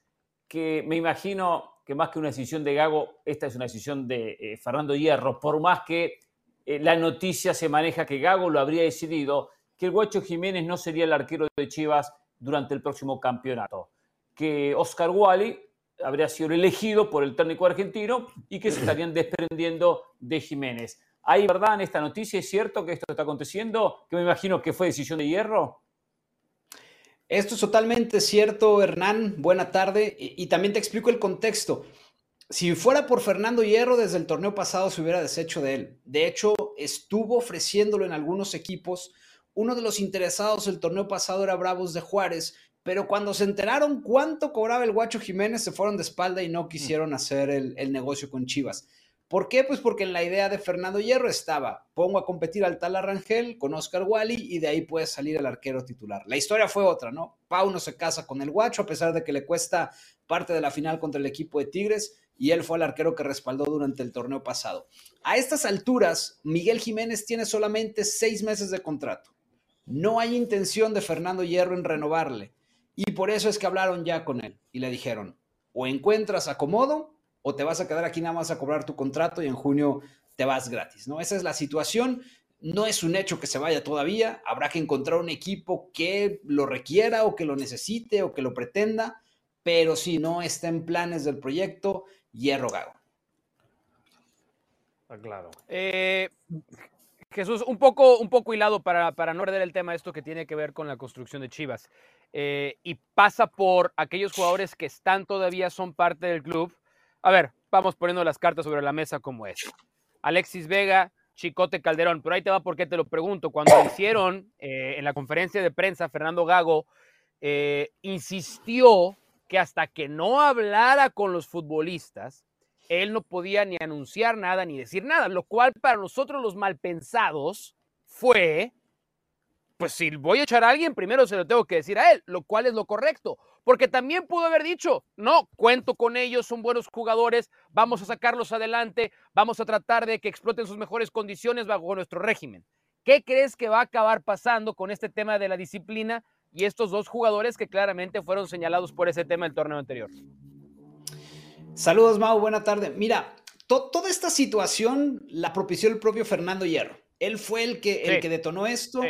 que me imagino que más que una decisión de Gago, esta es una decisión de eh, Fernando Hierro, por más que eh, la noticia se maneja que Gago lo habría decidido, que el Guacho Jiménez no sería el arquero de Chivas durante el próximo campeonato, que Oscar Wally habría sido elegido por el técnico argentino y que se estarían desprendiendo de Jiménez. ¿Hay verdad en esta noticia? ¿Es cierto que esto está aconteciendo? Que me imagino que fue decisión de hierro. Esto es totalmente cierto, Hernán. Buena tarde. Y, también te explico el contexto. Si fuera por Fernando Hierro, desde el torneo pasado se hubiera deshecho de él. De hecho, estuvo ofreciéndolo en algunos equipos. Uno de los interesados el torneo pasado era Bravos de Juárez, pero cuando se enteraron cuánto cobraba el Guacho Jiménez, se fueron de espalda y no quisieron hacer el, el negocio con Chivas. ¿Por qué? Pues porque en la idea de Fernando Hierro estaba, pongo a competir al tal Arrangel con Oscar Wally y de ahí puede salir el arquero titular. La historia fue otra, ¿no? Pau no se casa con el guacho a pesar de que le cuesta parte de la final contra el equipo de Tigres y él fue el arquero que respaldó durante el torneo pasado. A estas alturas, Miguel Jiménez tiene solamente seis meses de contrato. No hay intención de Fernando Hierro en renovarle y por eso es que hablaron ya con él y le dijeron, o encuentras acomodo o te vas a quedar aquí nada más a cobrar tu contrato y en junio te vas gratis, ¿no? Esa es la situación. No es un hecho que se vaya todavía. Habrá que encontrar un equipo que lo requiera o que lo necesite o que lo pretenda, pero si no está en planes del proyecto, hierro gago. claro. Eh, Jesús, un poco, un poco hilado para, para no perder el tema esto que tiene que ver con la construcción de Chivas. Eh, y pasa por aquellos jugadores que están todavía, son parte del club, a ver, vamos poniendo las cartas sobre la mesa como es. Alexis Vega, Chicote Calderón, pero ahí te va porque te lo pregunto. Cuando hicieron eh, en la conferencia de prensa, Fernando Gago eh, insistió que hasta que no hablara con los futbolistas, él no podía ni anunciar nada ni decir nada, lo cual para nosotros los malpensados fue, pues si voy a echar a alguien, primero se lo tengo que decir a él, lo cual es lo correcto porque también pudo haber dicho, no, cuento con ellos, son buenos jugadores, vamos a sacarlos adelante, vamos a tratar de que exploten sus mejores condiciones bajo nuestro régimen. ¿Qué crees que va a acabar pasando con este tema de la disciplina y estos dos jugadores que claramente fueron señalados por ese tema del torneo anterior? Saludos, Mau, buena tarde. Mira, toda esta situación la propició el propio Fernando Hierro. Él fue el que, el que detonó esto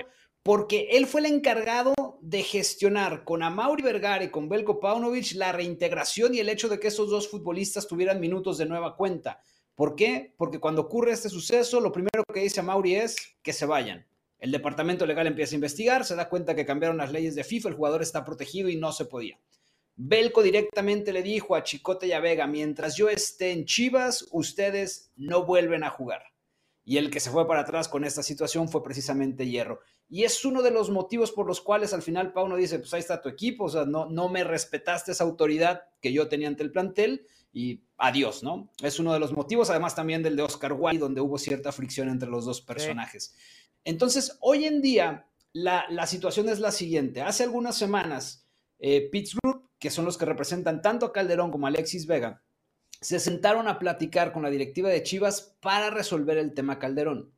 porque él fue el encargado de gestionar con Amaury Vergara y con Belko Paunovic la reintegración y el hecho de que esos dos futbolistas tuvieran minutos de nueva cuenta. ¿Por qué? Porque cuando ocurre este suceso, lo primero que dice Amaury es que se vayan. El departamento legal empieza a investigar, se da cuenta que cambiaron las leyes de FIFA, el jugador está protegido y no se podía. Belco directamente le dijo a Chicote y a Vega, mientras yo esté en Chivas, ustedes no vuelven a jugar. Y el que se fue para atrás con esta situación fue precisamente Hierro. Y es uno de los motivos por los cuales al final Pauno dice, pues ahí está tu equipo, o sea, no, no me respetaste esa autoridad que yo tenía ante el plantel y adiós, ¿no? Es uno de los motivos, además también del de Oscar Wilde, donde hubo cierta fricción entre los dos personajes. Entonces, hoy en día, la, situación es la siguiente. Hace algunas semanas, eh, Pittsburgh, que son los que representan tanto a Calderón como a Alexis Vega, se sentaron a platicar con la directiva de Chivas para resolver el tema Calderón.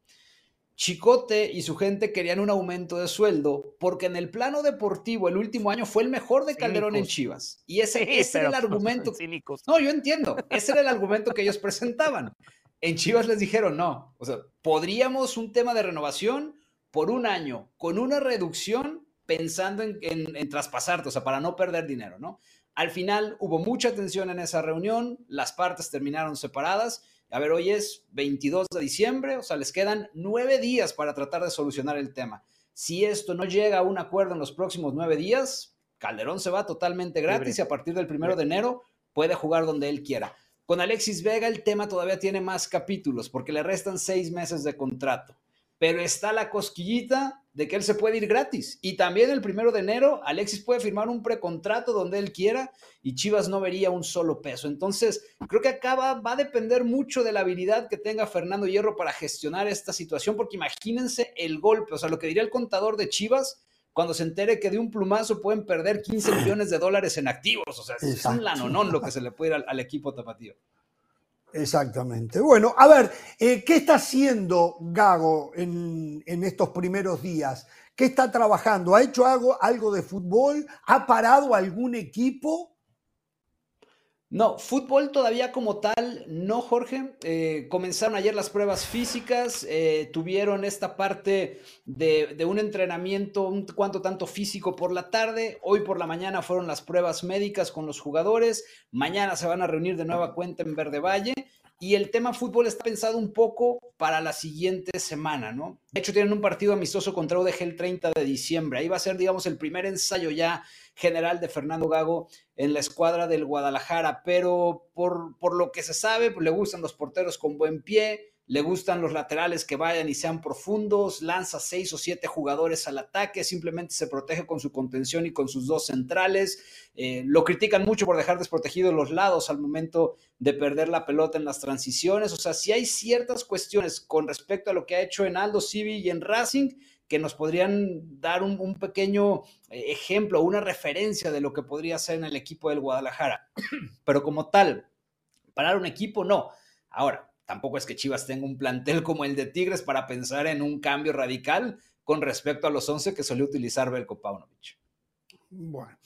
Chicote y su gente querían un aumento de sueldo porque en el plano deportivo el último año fue el mejor de Calderón en Chivas. Y ese, era el argumento. No, yo entiendo. Ese era el argumento que ellos presentaban. En Chivas les dijeron no. O sea, podríamos un tema de renovación por un año con una reducción pensando en, en traspasarte, o sea, para no perder dinero, ¿no? Al final hubo mucha tensión en esa reunión, las partes terminaron separadas a ver, hoy es 22 de diciembre, o sea, les quedan nueve días para tratar de solucionar el tema. Si esto no llega a un acuerdo en los próximos nueve días, Calderón se va totalmente gratis y a partir del primero de enero puede jugar donde él quiera. Con Alexis Vega el tema todavía tiene más capítulos porque le restan seis meses de contrato pero está la cosquillita de que él se puede ir gratis. Y también el primero de enero, Alexis puede firmar un precontrato donde él quiera y Chivas no vería un solo peso. Entonces, creo que acá va, a depender mucho de la habilidad que tenga Fernando Hierro para gestionar esta situación, porque imagínense el golpe, o sea, lo que diría el contador de Chivas cuando se entere que de un plumazo pueden perder 15 millones de dólares en activos. O sea, es un lanonón lo que se le puede ir al, al equipo tapatío. Exactamente. Bueno, a ver, eh, ¿qué está haciendo Gago en, estos primeros días? ¿Qué está trabajando? ¿Ha hecho algo, algo de fútbol? ¿Ha parado algún equipo? No, fútbol todavía como tal, no, Jorge. Eh, comenzaron ayer las pruebas físicas, eh, tuvieron esta parte de, un entrenamiento un cuanto tanto físico por la tarde. Hoy por la mañana fueron las pruebas médicas con los jugadores. Mañana se van a reunir de nueva cuenta en Verde Valle y el tema fútbol está pensado un poco para la siguiente semana, ¿no? De hecho, tienen un partido amistoso contra UDG el 30 de diciembre. Ahí va a ser, digamos, el primer ensayo ya general de Fernando Gago en la escuadra del Guadalajara, pero por, por lo que se sabe, pues, le gustan los porteros con buen pie, le gustan los laterales que vayan y sean profundos, lanza seis o siete jugadores al ataque, simplemente se protege con su contención y con sus dos centrales. Eh, lo critican mucho por dejar desprotegidos los lados al momento de perder la pelota en las transiciones. O sea, si hay ciertas cuestiones con respecto a lo que ha hecho en Aldo Civi y en Racing que nos podrían dar un, un pequeño eh, ejemplo, una referencia de lo que podría ser en el equipo del Guadalajara. Pero como tal, parar un equipo, no. Ahora, tampoco es que Chivas tenga un plantel como el de Tigres para pensar en un cambio radical con respecto a los 11 que solía utilizar Belko Paunovic. Bueno,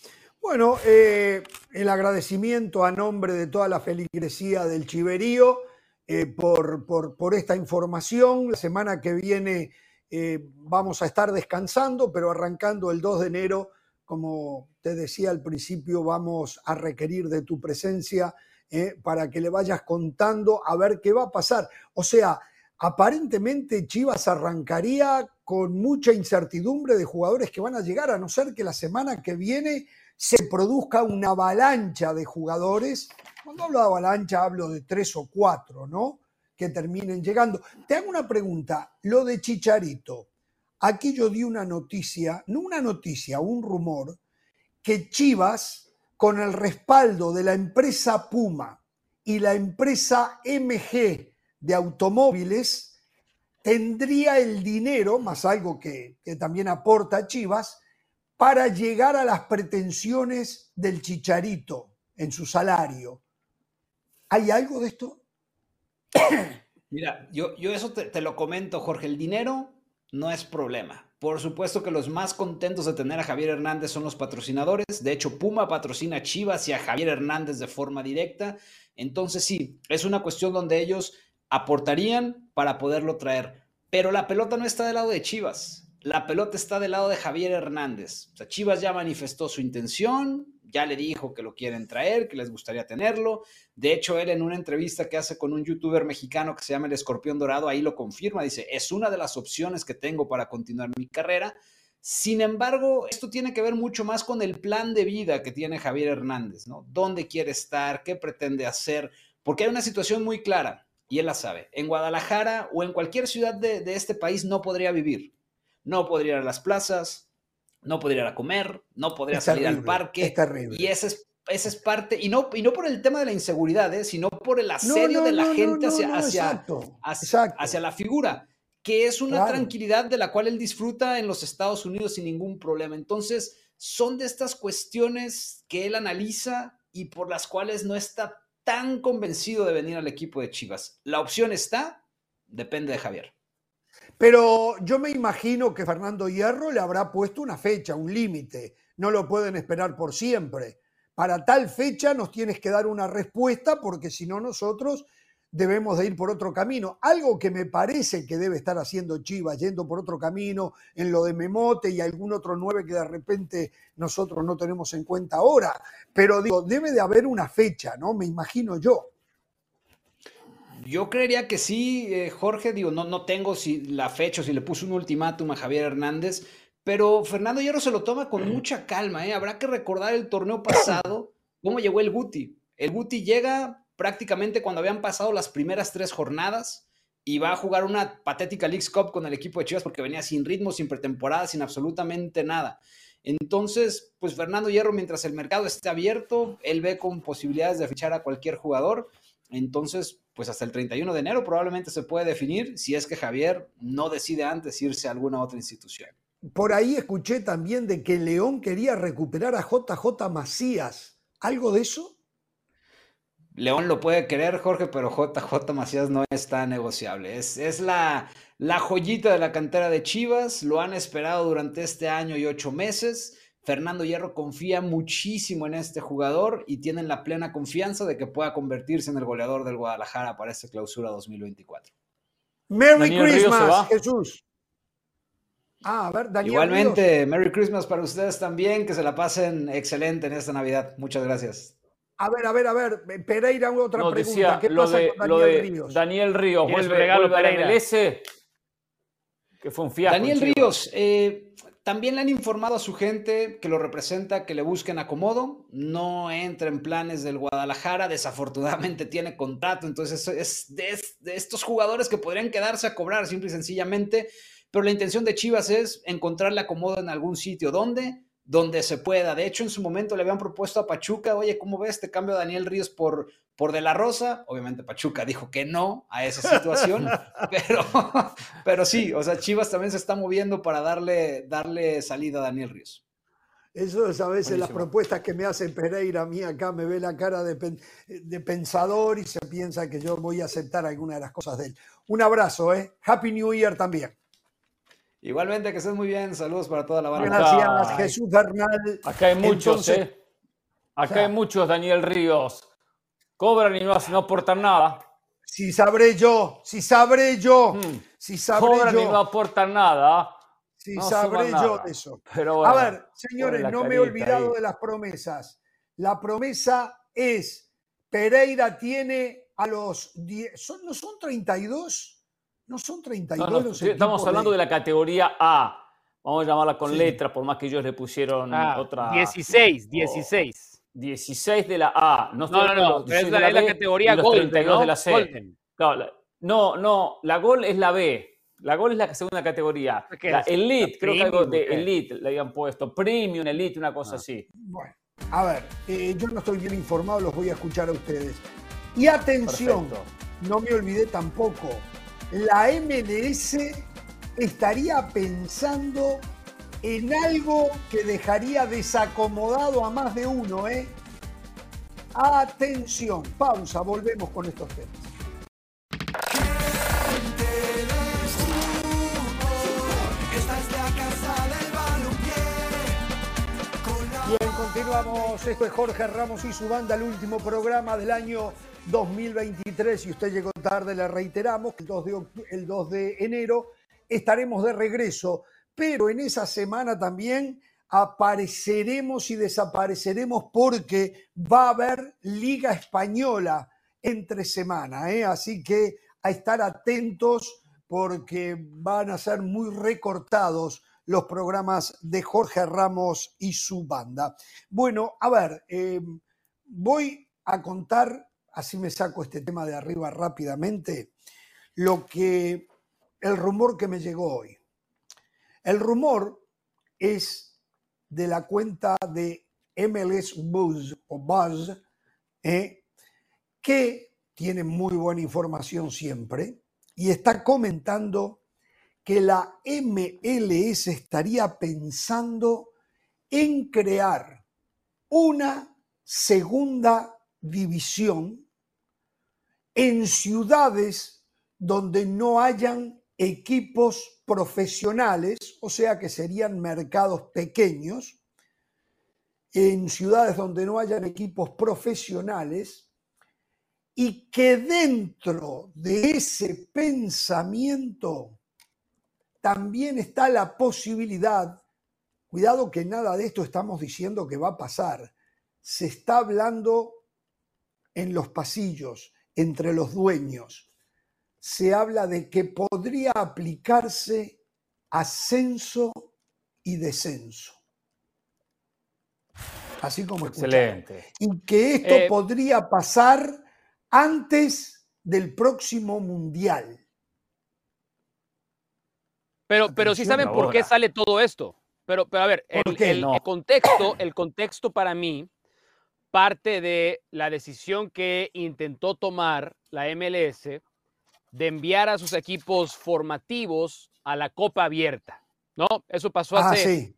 bueno eh, el agradecimiento a nombre de toda la feligresía del Chiverío eh, por, por, esta información. La semana que viene eh, vamos a estar descansando, pero arrancando el 2 de enero, como te decía al principio, vamos a requerir de tu presencia ¿eh? para que le vayas contando a ver qué va a pasar. O sea, aparentemente Chivas arrancaría con mucha incertidumbre de jugadores que van a llegar, a no ser que la semana que viene se produzca una avalancha de jugadores. Cuando hablo de avalancha hablo de tres o cuatro, ¿no? Que terminen llegando. Te hago una pregunta, lo de Chicharito. Aquí yo di una noticia, no una noticia, un rumor, que Chivas con el respaldo de la empresa Puma y la empresa MG de automóviles, tendría el dinero, más algo que, también aporta Chivas, para llegar a las pretensiones del chicharito en su salario. ¿Hay algo de esto? Mira, yo, yo eso te, te, lo comento, Jorge. El dinero no es problema. Por supuesto que los más contentos de tener a Javier Hernández son los patrocinadores. De hecho, Puma patrocina a Chivas y a Javier Hernández de forma directa. Entonces sí, es una cuestión donde ellos aportarían para poderlo traer. Pero la pelota no está del lado de Chivas. La pelota está del lado de Javier Hernández. O sea, Chivas ya manifestó su intención, ya le dijo que lo quieren traer, que les gustaría tenerlo. De hecho, él en una entrevista que hace con un youtuber mexicano que se llama El Escorpión Dorado, ahí lo confirma, dice, es una de las opciones que tengo para continuar mi carrera. Sin embargo, esto tiene que ver mucho más con el plan de vida que tiene Javier Hernández, ¿no? ¿Dónde quiere estar? ¿Qué pretende hacer? Porque hay una situación muy clara, y él la sabe. En Guadalajara o en cualquier ciudad de, de este país no podría vivir. No podría ir a las plazas, no podría ir a comer, no podría es salir terrible, al parque. Es terrible. Y esa es, esa es parte, y no, y no por el tema de la inseguridad, ¿eh? sino por el asedio no, no, de la no, gente hacia, hacia, exacto, hacia, exacto. hacia, la figura, que es una claro. tranquilidad de la cual él disfruta en los Estados Unidos sin ningún problema. Entonces, son de estas cuestiones que él analiza y por las cuales no está tan convencido de venir al equipo de Chivas. La opción está, depende de Javier. Pero yo me imagino que Fernando Hierro le habrá puesto una fecha, un límite. No lo pueden esperar por siempre. Para tal fecha nos tienes que dar una respuesta porque si no nosotros debemos de ir por otro camino. Algo que me parece que debe estar haciendo Chivas, yendo por otro camino en lo de Memote y algún otro nueve que de repente nosotros no tenemos en cuenta ahora. Pero digo, debe de haber una fecha, ¿no? Me imagino yo. Yo creería que sí, eh, Jorge, digo, no, no tengo si la fecha o si le puso un ultimátum a Javier Hernández, pero Fernando Hierro se lo toma con mucha calma, ¿eh? Habrá que recordar el torneo pasado, cómo llegó el Guti. El Guti llega prácticamente cuando habían pasado las primeras tres jornadas y va a jugar una patética League Cup con el equipo de Chivas porque venía sin ritmo, sin pretemporada, sin absolutamente nada. Entonces, pues Fernando Hierro, mientras el mercado esté abierto, él ve con posibilidades de fichar a cualquier jugador. Entonces, pues hasta el 31 de enero probablemente se puede definir si es que Javier no decide antes irse a alguna otra institución. Por ahí escuché también de que León quería recuperar a JJ Macías. ¿Algo de eso? León lo puede querer, Jorge, pero JJ Macías no está negociable. Es, es la, la joyita de la cantera de Chivas. Lo han esperado durante este año y ocho meses. Fernando Hierro confía muchísimo en este jugador y tienen la plena confianza de que pueda convertirse en el goleador del Guadalajara para esta clausura 2024. Merry Daniel Christmas. Jesús. Ah, a ver, Daniel. Igualmente, Ríos. Merry Christmas para ustedes también, que se la pasen excelente en esta Navidad. Muchas gracias. A ver, a ver, a ver. Pereira, otra No, pregunta. decía ¿Qué lo pasa de, con lo Daniel de Ríos? Daniel Ríos. Vuelve, regalo, vuelve a la Pereira. MLS. Que fue un fiasco. en Daniel. Ríos, eh, también le han informado a su gente que lo representa que le busquen acomodo, no entra en planes del Guadalajara, desafortunadamente tiene contrato, entonces es de, estos jugadores que podrían quedarse a cobrar simple y sencillamente, pero la intención de Chivas es encontrarle acomodo en algún sitio. ¿Dónde? Donde se pueda. De hecho, en su momento le habían propuesto a Pachuca, oye, ¿cómo ves? Te cambio a Daniel Ríos por, por De La Rosa. Obviamente Pachuca dijo que no a esa situación, pero, pero sí, o sea, Chivas también se está moviendo para darle, darle salida a Daniel Ríos. Eso es a veces las propuestas que me hace Pereira a mí acá, me ve la cara de, pen- de pensador y se piensa que yo voy a aceptar alguna de las cosas de él. Un abrazo, ¿eh? Happy New Year también. Igualmente, que estés muy bien. Saludos para toda la banda. Gracias. Jesús Bernal. Acá hay muchos, Entonces, ¿eh? Acá sea- hay muchos, Daniel Ríos. Cobran y no, no aportan nada. Si sabré yo, si sabré yo, Mm. si sabré Cobran y no yo, aportan nada. si no sabré yo nada. de eso. Pero A ver, señores, no me he olvidado ahí. de las promesas. La promesa es, Pereira tiene a los 10, son, ¿no son 32? ¿No son 32 No, no, los estamos hablando de la categoría A. Vamos a llamarla con Sí. letras, por más que ellos le pusieron Ah, otra. 16, o- 16. 16 de la A. No, estoy No, no, no, es 16 la, de es la B categoría los Golden, 32 ¿no? de la C. Golden. Claro, la- no, no, la Gol es la B. La Gol es la segunda categoría. ¿Qué La? Elite, ¿La creo que algo de? Elite le habían puesto. Premium, Elite, una cosa Ah. así. Bueno, a ver, eh, yo no estoy bien informado, los voy a escuchar a ustedes. Y atención, Perfecto. no me olvidé tampoco, la MLS estaría pensando en algo que dejaría desacomodado a más de uno, ¿eh? Atención, pausa, volvemos con estos temas. Bien, continuamos. Esto es Jorge Ramos y su banda, el último programa del año 2023. Si usted llegó tarde, le reiteramos que el 2 de, oct- el 2 de enero estaremos de regreso, pero en esa semana también apareceremos y desapareceremos porque va a haber Liga Española entre semana, ¿eh? así que a estar atentos porque van a ser muy recortados los programas de Jorge Ramos y su banda. Bueno, a ver, eh, voy a contar, así me saco este tema de arriba rápidamente, lo que el rumor que me llegó hoy. El rumor es de la cuenta de MLS Buzz o Buzz, eh, que tiene muy buena información siempre y está comentando que la MLS estaría pensando en crear una segunda división en ciudades donde no hayan equipos profesionales, o sea que serían mercados pequeños, en ciudades donde no hayan equipos profesionales, y que dentro de ese pensamiento también está la posibilidad, cuidado que nada de esto estamos diciendo que va a pasar, se está hablando en los pasillos, entre los dueños, se habla de que podría aplicarse ascenso y descenso. Así como escucharon. Excelente. Y que esto Eh, podría pasar antes del próximo mundial. Pero, pero sí saben por qué sale todo esto. Pero, pero a ver, el, el contexto, el contexto para mí parte de la decisión que intentó tomar la MLS de enviar a sus equipos formativos a la Copa Abierta. ¿No? Eso pasó Ah, hace, sí,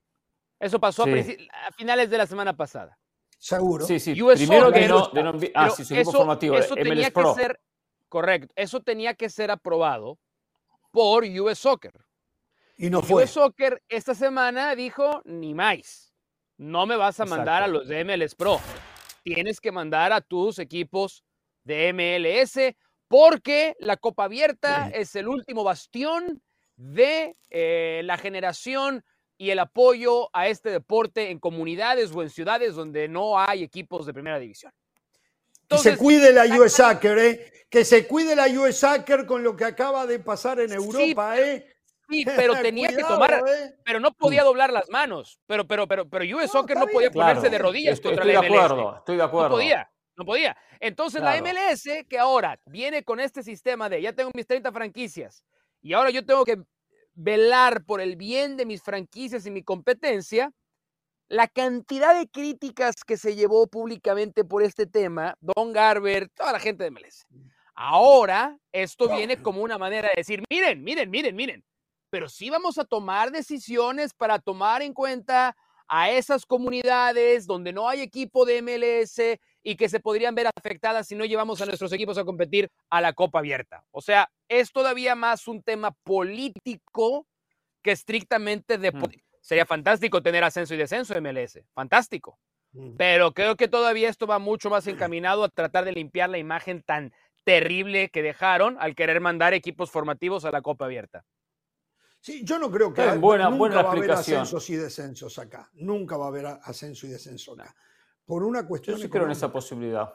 eso pasó a, Sí. princi- a finales de la semana pasada. seguro. Sí, sí. US Primero Soccer, de no, de ah, sí, su equipo eso, formativo, eso MLS tenía Pro. que ser correcto. Eso tenía que ser aprobado por US Soccer. Y no fue. US Soccer esta semana dijo ni más. no me vas a mandar a los de MLS Pro. Tienes que mandar a tus equipos de MLS porque la Copa Abierta es el último bastión de eh, la generación y el apoyo a este deporte en comunidades o en ciudades donde no hay equipos de primera división. que se cuide la US Soccer, ¿eh? Que se cuide la US Soccer con lo que acaba de pasar en Europa, ¿eh? Sí, pero tenía que tomar, ¿eh? pero no podía doblar las manos. Pero, pero, pero, pero US Soccer no podía ponerse de rodillas estoy, contra estoy la de acuerdo, estoy de acuerdo. No podía, no podía. Entonces Claro. la MLS, que ahora viene con este sistema de ya tengo mis 30 franquicias y ahora yo tengo que velar por el bien de mis franquicias y mi competencia, la cantidad de críticas que se llevó públicamente por este tema, Don Garber, toda la gente de MLS. Ahora, esto viene como una manera de decir, miren, miren, miren, miren, pero sí vamos a tomar decisiones para tomar en cuenta a esas comunidades donde no hay equipo de MLS y que se podrían ver afectadas si no llevamos a nuestros equipos a competir a la Copa Abierta. O sea, es todavía más un tema político que estrictamente de... Mm. Sería fantástico tener ascenso y descenso de MLS, fantástico. Pero creo que todavía esto va mucho más encaminado a tratar de limpiar la imagen tan terrible que dejaron al querer mandar equipos formativos a la Copa Abierta. Sí, yo no creo que buena- nunca buena va a haber ascensos y descensos acá. Nunca va a haber ascenso y descenso acá. Por una Yo cuestión sí creo en esa posibilidad.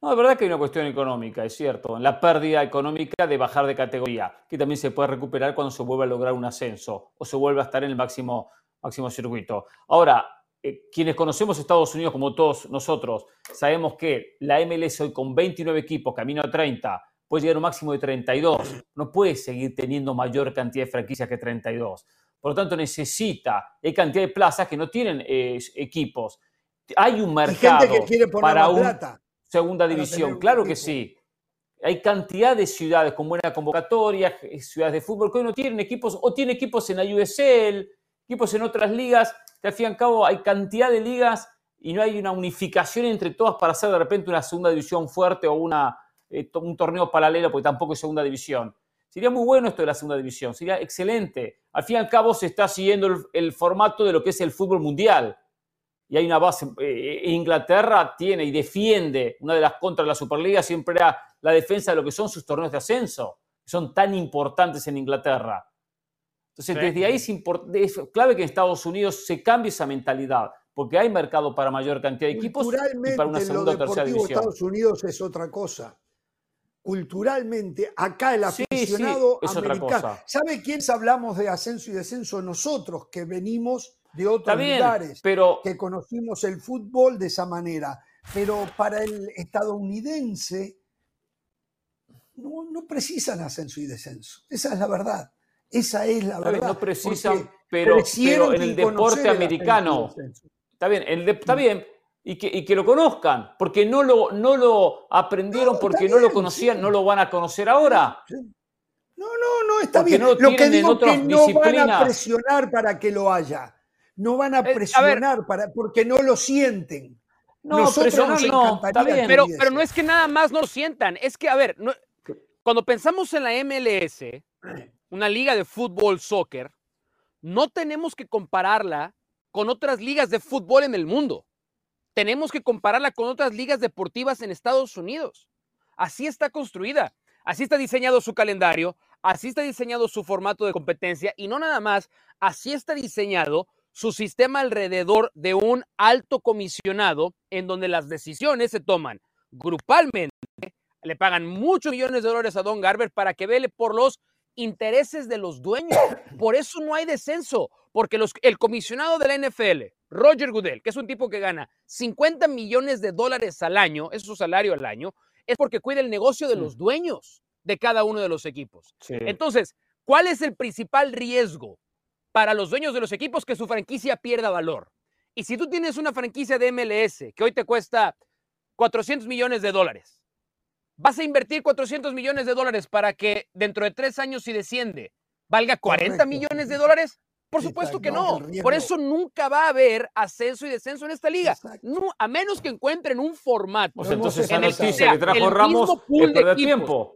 No, de verdad que hay una cuestión económica, es cierto. En la pérdida económica de bajar de categoría, que también se puede recuperar cuando se vuelve a lograr un ascenso o se vuelve a estar en el máximo, máximo circuito. Ahora, eh, quienes conocemos Estados Unidos como todos nosotros, sabemos que la MLS hoy con 29 equipos, camino a 30, puede llegar a un máximo de 32. No puede seguir teniendo mayor cantidad de franquicias que 32. Por lo tanto, necesita, hay cantidad de plazas que no tienen eh, equipos. Hay un mercado gente que quiere poner para más un plata. segunda división. un Claro que sí. Hay cantidad de ciudades con buena convocatoria, eh, ciudades de fútbol que hoy no tienen equipos, o tienen equipos en la USL, equipos en otras ligas, que al fin y al cabo hay cantidad de ligas y no hay una unificación entre todas para hacer de repente una segunda división fuerte o una, eh, un torneo paralelo, porque tampoco es segunda división. Sería muy bueno esto de la segunda división, sería excelente. Al fin y al cabo se está siguiendo el, el formato de lo que es el fútbol mundial y hay una base. eh, Inglaterra tiene y defiende, una de las contras de la Superliga siempre era la defensa de lo que son sus torneos de ascenso, que son tan importantes en Inglaterra. Entonces, Sí. desde ahí es, es clave que en Estados Unidos se cambie esa mentalidad, porque hay mercado para mayor cantidad de equipos y para una lo segunda o tercera división. Estados Unidos es otra cosa. Culturalmente, acá el Sí, sí, aficionado es otra americano. cosa. ¿Sabe quiénes hablamos de ascenso y descenso? Nosotros que venimos de otros bien, lugares, pero que conocimos el fútbol de esa manera. Pero para el estadounidense no, no precisan ascenso y descenso. Esa es la verdad. Esa es la verdad. no precisan, pero, pero en el deporte americano, está bien, el de- está bien, y que, y que lo conozcan, porque no lo, no lo aprendieron, No, porque no lo conocían, sí. no lo van a conocer ahora. Sí. No, no, no, está Porque bien. no lo lo que en digo que no van a presionar para que lo haya. No van a Eh, a presionar para, porque no lo sienten. No, Nosotros nos no, está bien. pero no es que nada más no lo sientan, es que, a ver, no- cuando pensamos en la MLS, una liga de fútbol, soccer, no tenemos que compararla con otras ligas de fútbol en el mundo. Tenemos que compararla con otras ligas deportivas en Estados Unidos. Así está construida, así está diseñado su calendario, así está diseñado su formato de competencia y no nada más, así está diseñado su sistema alrededor de un alto comisionado en donde las decisiones se toman grupalmente, le pagan muchos millones de dólares a Don Garber para que vele por los intereses de los dueños. Por eso no hay descenso, porque los- el comisionado de la NFL, Roger Goodell, que es un tipo que gana 50 millones de dólares al año, es su salario al año, es porque cuida el negocio de Mm. los dueños de cada uno de los equipos. Sí. Entonces, ¿cuál es el principal riesgo para los dueños de los equipos que su franquicia pierda valor? Y si tú tienes una franquicia de MLS que hoy te cuesta 400 millones de dólares, vas a invertir 400 millones de dólares para que dentro de tres años si desciende valga 40 Correcto. millones de dólares. Por supuesto que no, Por eso nunca va a haber ascenso y descenso en esta liga. No, a menos que encuentren un formato. Hemos entonces en el que noticia sea que trajo el Ramos mismo pool de tiempo.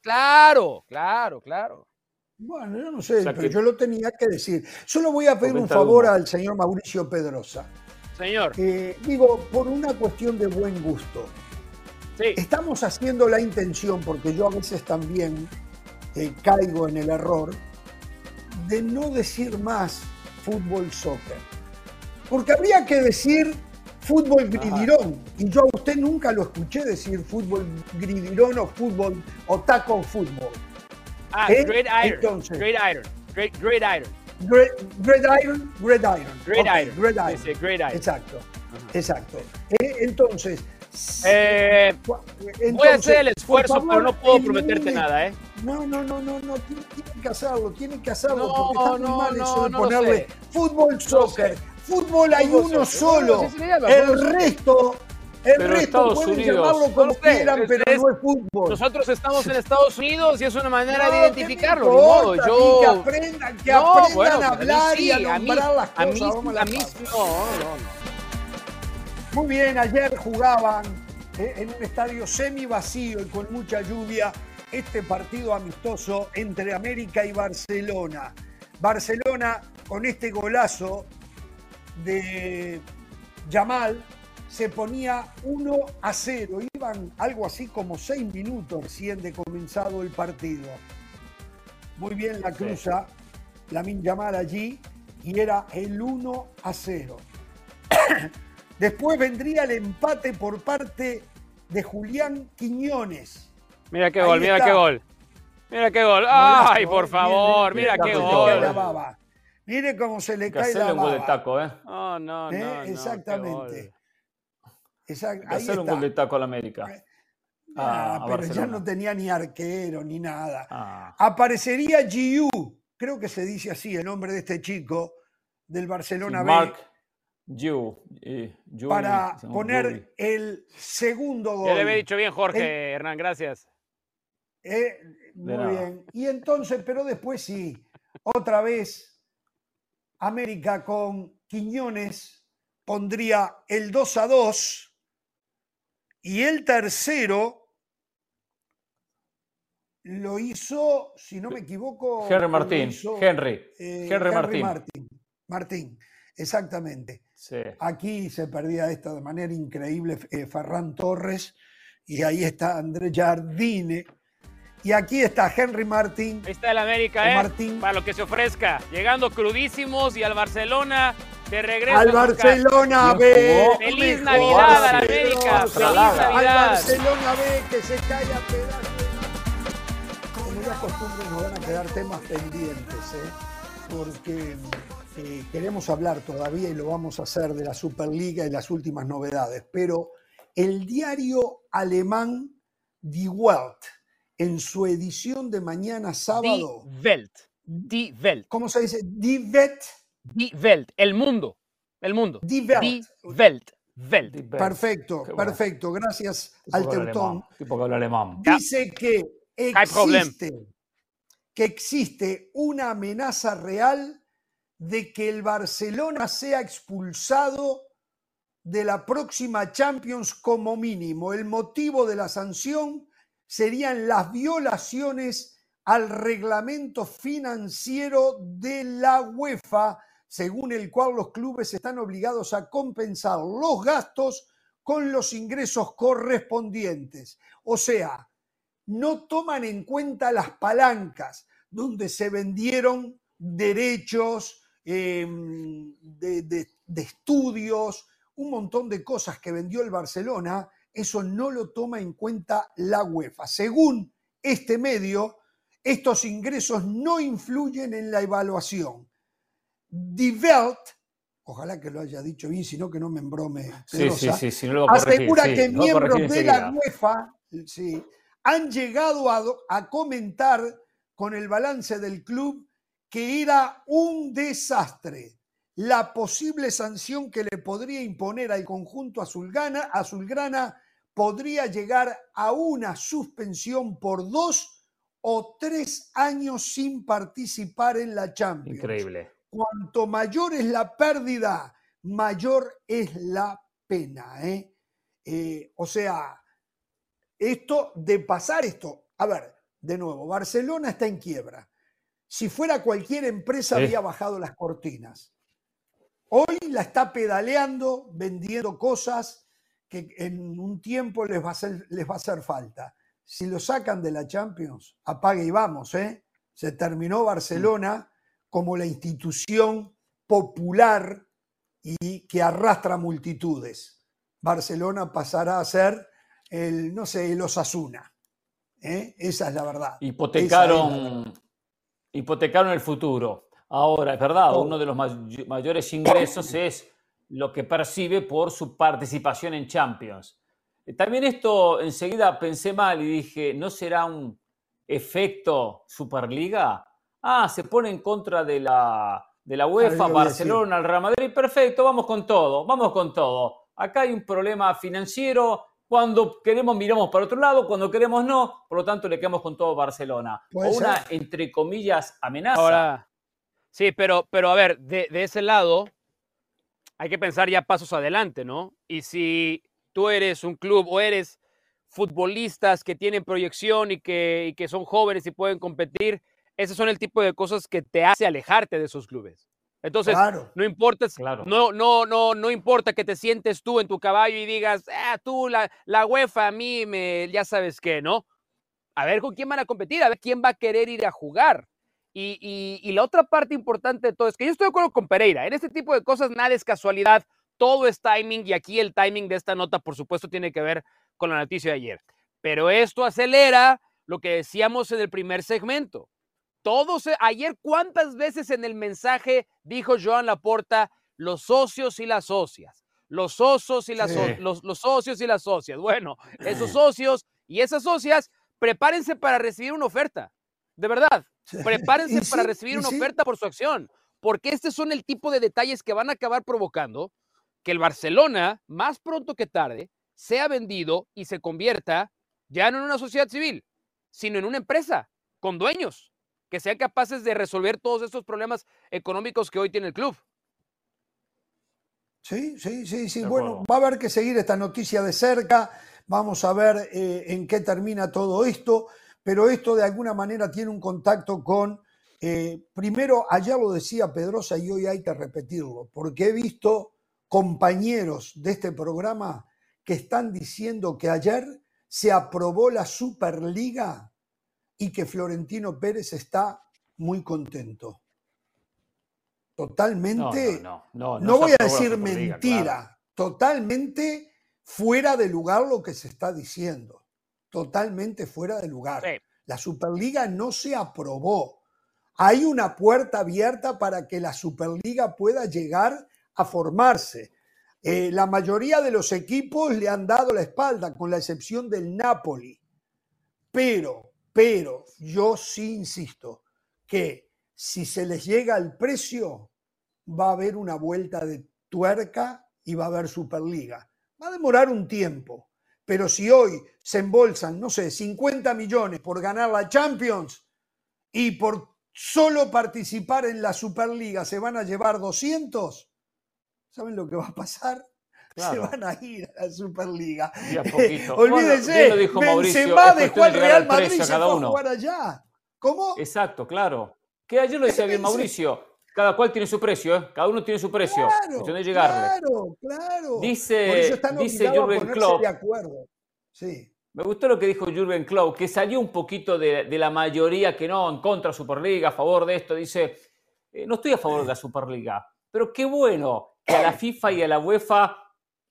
Claro, claro, claro. Bueno, yo no sé, O sea pero que- yo lo tenía que decir. Solo voy a pedir un favor al señor Mauricio Pedrosa. Señor. Eh, digo, por una cuestión de buen gusto. Sí. Estamos haciendo la intención, porque yo a veces también eh, caigo en el error, de no decir más fútbol soccer. Porque habría que decir fútbol gridirón. Y yo a usted nunca lo escuché decir fútbol gridirón o fútbol o taco fútbol. Ah, ¿Eh? Great Iron. Entonces. Great Iron. Great, great Iron. Great, Iron, Great Iron. Great Iron. Great Iron. sí, Great Iron. Exacto, exacto. Eh, entonces, Eh, voy a hacer el esfuerzo, favor, pero no puedo prometerte nada, ¿eh? No, no, no, no, no, tiene, tiene que hacerlo, tiene que hacerlo, No, porque está muy no, mal eso de no ponerle fútbol, soccer. Fútbol hay uno soccer. solo. El resto, el Pero resto Estados pueden Unidos, llamarlo como no sé, quieran, pero es- no es fútbol. Nosotros estamos en Estados Unidos y es una manera No, de ¿qué identificarlo. importa? yo. Y que aprendan, que No, aprendan bueno, a a hablar y a sí, a mí- nombrar las a cosas. mí, vamos a la a mí, no, no. Muy bien, ayer jugaban eh, en un estadio semi vacío y con mucha lluvia este partido amistoso entre América y Barcelona. Barcelona con este golazo de Yamal se ponía 1 a 0. Iban algo así como 6 minutos recién de comenzado el partido. Muy bien la cruza Lamin Yamal allí y era el 1 a 0. Después vendría el empate por parte de Julián Quiñones. Mira qué Ahí gol, mira qué gol. Mira qué gol. Ay, por favor, mira qué la gol. baba. Mire cómo se le Hay que cae hacerle la un gol de baba. taco, ¿eh? No, no, no. ¿Eh? no, qué Exactamente. Hacerle un está. gol de taco a la América. Ah, pero ya no tenía ni arquero ni nada. Ah, Aparecería Giu, creo que se dice así el nombre de este chico del sí, Barcelona B, Mark eh, Yuri, para poner el segundo gol. Ya le había dicho bien, Jorge, El- Hernán, gracias. Eh, muy bien. Y entonces, pero después sí, otra vez América con Quiñones pondría el 2 a 2 y el tercero lo hizo, si no me equivoco, Henry Martín. hizo, Henry. eh, Henry Martín. Martín. Martín, exactamente. Sí. Aquí se perdía esto de manera increíble eh, Ferran Torres y ahí está André Jardine y aquí está Henry Martín. Ahí está el América, ¿eh? Martín. Para lo que se ofrezca. Llegando crudísimos y al Barcelona de regreso. Al. Barcelona ¿Quién B. ¡Feliz Navidad a la. América! ¡Feliz Traga. Al Navidad! Barcelona B que se cae a pedazos. Como ya costumbre nos van a quedar temas pendientes, ¿eh? porque eh, queremos hablar todavía y lo vamos a hacer de la Superliga y las últimas novedades, pero el diario alemán Die Welt, en su edición de mañana Die sábado, Welt. Die Welt. ¿cómo se dice? Die Welt, Die Welt. El mundo. El mundo. Die Welt. Die Welt. Perfecto, bueno. perfecto, gracias al Teutón. alemán, alemán. Dice que existe, que existe una amenaza real de que el Barcelona sea expulsado de la próxima Champions como mínimo. El motivo de la sanción serían las violaciones al reglamento financiero de la UEFA, según el cual los clubes están obligados a compensar los gastos con los ingresos correspondientes. O sea, no toman en cuenta las palancas donde se vendieron derechos de, de- de estudios, un montón de cosas que vendió el Barcelona, eso no lo toma en cuenta la UEFA. Según este medio, estos ingresos no influyen en la evaluación. Die Welt, ojalá que lo haya dicho bien, sino que no me embrome. Sí, sí, Pedrosa, sí, sí, no corregir. asegura que miembros de la. UEFA sí, han llegado a, comentar con el balance del club que era un desastre. La posible sanción que le podría imponer al conjunto azulgana, azulgrana podría llegar a una suspensión por dos o tres años sin participar en la Champions Increíble. Cuanto mayor es la pérdida, mayor es la pena. ¿eh? Eh, o sea, esto de pasar esto, a ver, de nuevo, Barcelona está en quiebra. Si fuera cualquier empresa Sí. había bajado las cortinas. Hoy la está pedaleando, vendiendo cosas que en un tiempo les va a hacer, les va a hacer falta. Si lo sacan de la Champions, apague y vamos, ¿eh? Se terminó Barcelona como la institución popular y que arrastra multitudes. Barcelona pasará a ser el, no sé, el Osasuna. ¿eh? Esa es la verdad. Hipotecaron, hipotecaron el futuro. Ahora, es verdad, Oh. uno de los may- mayores ingresos es lo que percibe por su participación en Champions. Eh, También esto enseguida pensé mal y dije, ¿no será un efecto Superliga? Ah, se pone en contra de la, de la UEFA, Barcelona, el Real Madrid, perfecto, vamos con todo, vamos con todo. Acá hay un problema financiero, cuando queremos miramos para otro lado, cuando queremos no, por lo tanto le quedamos con todo a Barcelona. O una, ser. entre comillas, amenaza. Ahora, sí, pero, pero a ver, de, de ese lado hay que pensar ya pasos adelante, ¿no? Y si tú eres un club o eres futbolistas que tienen proyección y que, y que son jóvenes y pueden competir, esos son el tipo de cosas que te hace alejarte de esos clubes. Entonces, Claro. no importa, Claro. no, no, no, no importa que te sientes tú en tu caballo y digas, ah, tú, la, la UEFA, a mí, me, ya sabes qué, ¿no? A ver con quién van a competir, a ver quién va a querer ir a jugar. Y, y- y la otra parte importante de todo es que yo estoy de acuerdo con Pereira. En este tipo de cosas nada es casualidad, todo es timing y aquí el timing de esta nota, por supuesto, tiene que ver con la noticia de ayer. Pero esto acelera lo que decíamos en el primer segmento. Todos, eh, ayer, ¿cuántas veces en el mensaje dijo Joan Laporta los socios y las socias? Los socios y las, Sí. los, los socios y las socias. Bueno, esos socios y esas socias, prepárense para recibir una oferta. De verdad, prepárense para recibir una sí. oferta por su acción, porque estos son el tipo de detalles que van a acabar provocando que el Barcelona, más pronto que tarde, sea vendido y se convierta ya no en una sociedad civil, sino en una empresa con dueños que sean capaces de resolver todos estos problemas económicos que hoy tiene el club. Sí, sí, sí, sí. De Bueno, acuerdo. va a haber que seguir esta noticia de cerca. Vamos a ver eh, en qué termina todo esto. Pero esto de alguna manera tiene un contacto con. eh, primero, ayer lo decía Pedrosa y hoy hay que repetirlo, porque he visto compañeros de este programa que están diciendo que ayer se aprobó la Superliga y que Florentino Pérez está muy contento. Totalmente no, no, no, no voy a decir mentira, claro. totalmente fuera de lugar lo que se está diciendo, totalmente fuera de lugar. Sí. La Superliga no se aprobó. Hay una puerta abierta para que la Superliga pueda llegar a formarse. Eh, la mayoría de los equipos le han dado la espalda, con la excepción del Napoli. Pero, pero, yo sí insisto que si se les llega al precio, va a haber una vuelta de tuerca y va a haber Superliga. Va a demorar un tiempo, pero si hoy se embolsan, no sé, 50 millones por ganar la Champions y por solo participar en la Superliga se van a llevar 200, ¿saben lo que va a pasar? Se van a ir a la Superliga. A poquito. Olvídense, dijo Benzema dejó al Real al Madrid y se cada fue a jugar allá. ¿Cómo? Exacto, claro. Que ayer lo decía bien Mauricio. Cada cual tiene su precio, ¿eh? Cada uno tiene su precio. Claro, de llegarle. claro, claro. Dice- dice Jürgen Klopp. de acuerdo. Sí. Me gustó lo que dijo Jürgen Klopp, que salió un poquito de, de la mayoría que no, en contra de Superliga, a favor de esto. Dice, eh, no estoy a favor de la Superliga, pero qué bueno que a la FIFA y a la UEFA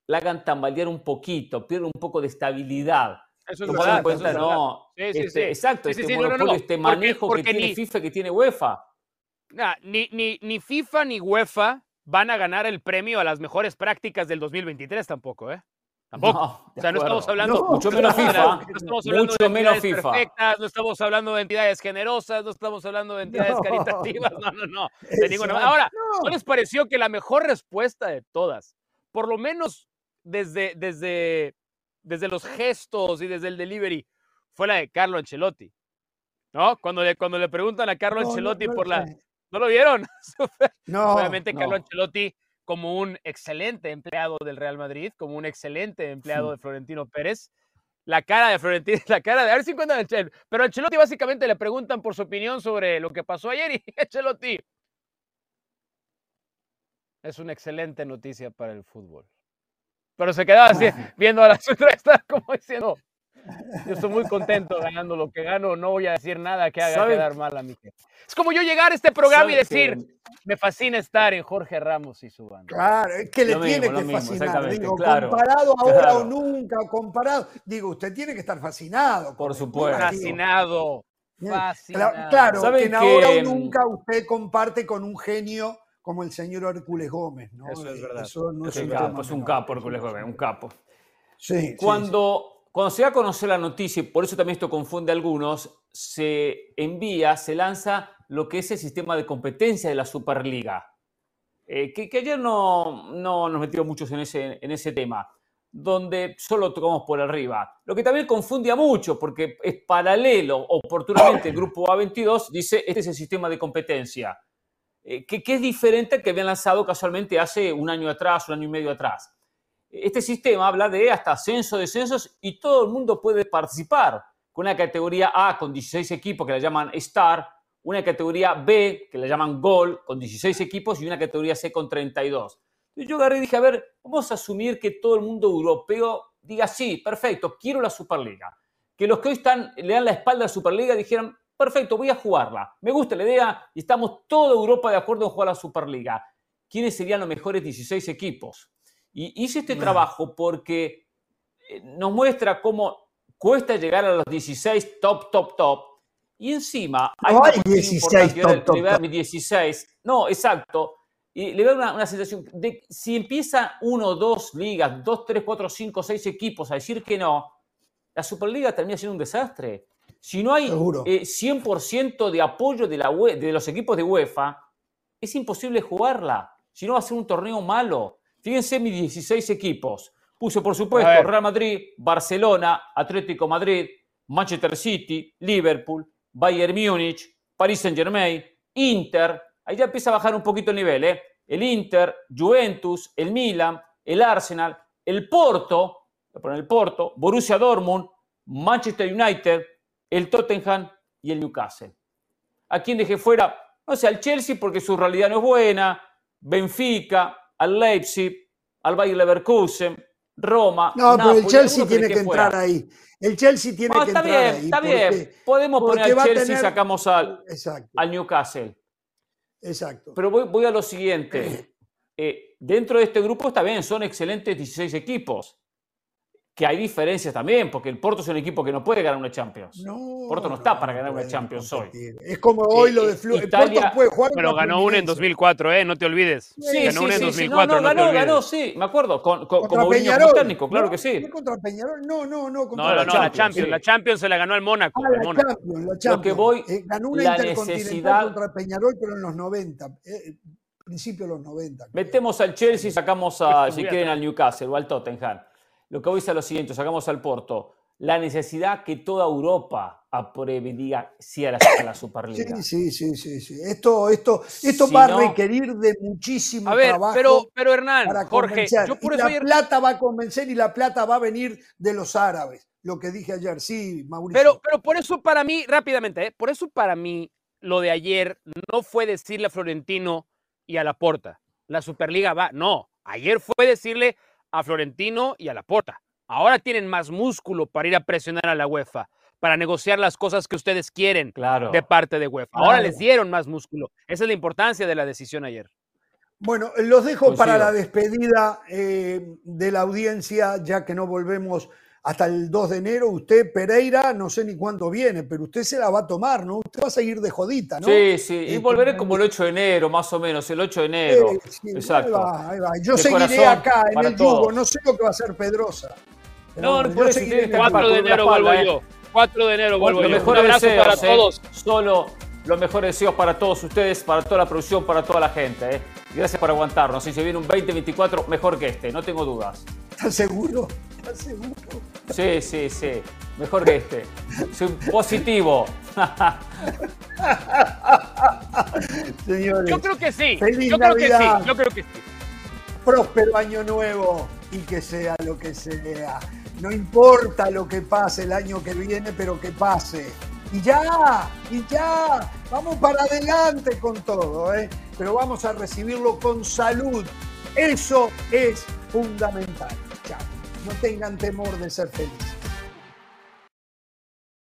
la hagan tambalear un poquito, pierda un poco de estabilidad. Eso es verdad. en cuenta, eso es no, Sí, sí, este, sí. exacto, este sí, no, no, monopolio, este manejo porque que tiene ni- FIFA, que tiene UEFA. Nah, ni, ni, ni FIFA ni UEFA van a ganar el premio a las mejores prácticas del 2023 tampoco, ¿eh? Tampoco. No, o sea, no estamos hablando. No, Mucho menos. FIFA. No estamos hablando Mucho de menos FIFA. perfectas, no estamos hablando de entidades generosas, no estamos hablando de entidades No. caritativas, no, no, no. De ninguna. Ahora. ¿no les pareció que la mejor respuesta de todas, por lo menos desde, desde, desde los gestos y desde el delivery, fue la de Carlo Ancelotti? ¿No? Cuando le, cuando le preguntan a Carlo No, Ancelotti no por la. ¿No lo vieron? No, Obviamente. Carlo Ancelotti como un excelente empleado del Real Madrid, como un excelente empleado de Florentino Pérez. La cara de Florentino, la cara de... A ver si encuentran el Chel- Pero Ancelotti básicamente le preguntan por su opinión sobre lo que pasó ayer y Ancelotti... Es una excelente noticia para el fútbol. Pero se quedaba así, viendo a la suegra, está como diciendo, yo estoy muy contento ganando lo que gano, no voy a decir nada que haga ¿Saben? quedar mal a mi gente. Es como yo llegar a este programa y ¿Saben decir, que- me fascina estar en Jorge Ramos y su banda. Claro, es que le Lo tiene mismo, que mismo, fascinar. Digo, claro, comparado ahora claro. o nunca, comparado. Digo, usted tiene que estar fascinado. Por supuesto. Fascinado. Fascinado. Cla- Claro, ¿Saben que en ahora o nunca usted comparte con un genio como el señor Hércules Gómez, ¿no? Eso es Eh, verdad. Eso no Es un capo, es un capo, Hércules Gómez, un capo. Sí, sí, Cuando, cuando se da a conocer la noticia, y por eso también esto confunde a algunos, se envía, se lanza lo que es el sistema de competencia de la Superliga. Eh, que, que ayer no, no nos metimos muchos en ese, en ese tema, donde solo tocamos por arriba. Lo que también confunde a muchos, porque es paralelo, oportunamente el grupo A22 dice, este es el sistema de competencia, eh, que, que es diferente que habían lanzado casualmente hace un año atrás, un año y medio atrás. Este sistema habla de hasta ascenso, descensos y todo el mundo puede participar con una categoría A con 16 equipos que la llaman Star, una categoría B que la llaman Gold con 16 equipos y una categoría C con 32. Entonces yo agarré y dije, a ver, vamos a asumir que todo el mundo europeo diga, sí, perfecto, quiero la Superliga. Que los que hoy están, le dan la espalda a la Superliga dijeran, perfecto, voy a jugarla. Me gusta la idea y estamos toda Europa de acuerdo en jugar la Superliga. ¿Quiénes serían los mejores 16 equipos? Y hice este Bueno. trabajo porque eh, nos muestra cómo cuesta llegar a los 16 top, top, top. Y encima hay No hay cuestión 16 importante, top, top, le voy a dar top. mis 16. No, exacto. Y le veo una, una sensación de si empieza uno, dos ligas, dos, tres, cuatro, cinco, seis equipos a decir que no, la Superliga termina siendo un desastre. Si no hay eh, 100% de apoyo de, la UE de los equipos de UEFA, es imposible jugarla. Si no va a ser un torneo malo. Fíjense mis 16 equipos. Puse, por supuesto. Real Madrid, Barcelona, Atlético Madrid, Manchester City, Liverpool, Bayern Múnich, Paris Saint Germain, Inter. Ahí ya empieza a bajar un poquito el nivel, ¿eh? El Inter, Juventus, el Milan, el Arsenal, el Porto, voy a poner el Porto, Borussia Dortmund, Manchester United, el Tottenham y el Newcastle. ¿A quién dejé fuera? No sé, al Chelsea porque su realidad no es buena, Benfica, al Leipzig, al Bayer Leverkusen, Roma. No, pero el Chelsea tiene que entrar fuera. ahí. El Chelsea tiene No, que está entrar bien, ahí. está porque- bien. Podemos poner al Chelsea y sacamos al, Exacto, al Newcastle. exacto. Pero voy, voy a lo siguiente. Eh, dentro de este grupo está bien, son excelentes 16 equipos. Que hay diferencias también, porque el Porto es un equipo que no puede ganar una Champions. No, Porto no está para ganar una Champions hoy. competir. Es como hoy Eh, lo de Flu. el Italia- Porto puede jugar Pero ganó una en Fluminense. 2004, ¿eh? No te olvides. Sí, ganó sí, una en sí, sí. 2004, No, no, no, ganó, olvides. ganó, sí, me acuerdo. Con, con, Contra como Peñarol. técnico, claro No, que sí. ¿fue contra Peñarol? No, no, no. Contra No, no, no, la Champions, Champions. sí. La Champions se la ganó al Mónaco. Ah, la Mónaco. Champions, la Lo Champions. que voy, Eh, ganó una la intercontinental necesidad- contra Peñarol, pero en los 90. eh, principio de los 90. creo. Metemos al Chelsea y sacamos a, si quieren, al Newcastle o al Tottenham. Lo que voy es a lo siguiente, sacamos al Porto. La necesidad que toda Europa apruebe y diga sí a la, a la Superliga. Sí, sí, sí, sí, sí. Esto, esto, esto Si va a requerir de muchísimo A ver, trabajo. pero, pero Hernán, para Jorge, convencer. yo por y eso la ayer plata va a convencer y la plata va a venir de los árabes. Lo que dije ayer, sí, Mauricio. Pero, pero por eso para mí, rápidamente, ¿eh? por eso para mí lo de ayer no fue decirle a Florentino y a Laporta, la Superliga va, no, ayer fue decirle a Florentino y a Laporta, ahora tienen más músculo para ir a presionar a la UEFA, para negociar las cosas que ustedes quieren Claro. de parte de UEFA. Ahora Claro. les dieron más músculo. Esa es la importancia de la decisión ayer. Bueno, los dejo para Coincido. la despedida eh, de la audiencia, ya que no volvemos hasta el 2 de enero. Usted, Pereira, no sé ni cuándo viene, pero usted se la va a tomar, ¿no? Usted va a seguir de jodita, ¿no? Sí, sí, y Eh, volveré como el 8 de enero, más o menos, el 8 de enero. Sí, sí, Exacto. Ahí va, ahí va. Yo De seguiré acá en el yugo, no sé lo que va a hacer Pedrosa. No, no, el que 4 de enero vuelvo ¿eh? yo. 4 de enero vuelvo yo. Un mejores abrazo deseos, para ¿eh? todos. Solo los mejores deseos para todos ustedes, para toda la producción, para toda la gente. ¿eh? Gracias por aguantarnos. Si se viene un 2024, mejor que este, no tengo dudas. ¿Estás seguro? ¿Estás seguro? Sí, sí, sí. Mejor que este. Soy positivo. Señores, Yo creo que sí. Feliz Yo creo que Navidad. sí. Yo creo que sí. próspero año nuevo y que sea lo que sea. No importa lo que pase el año que viene, pero que pase. Y ya, y ya, Vamos para adelante con todo, ¿eh? pero vamos a recibirlo con salud. Eso es fundamental. Chao. No tengan temor de ser felices.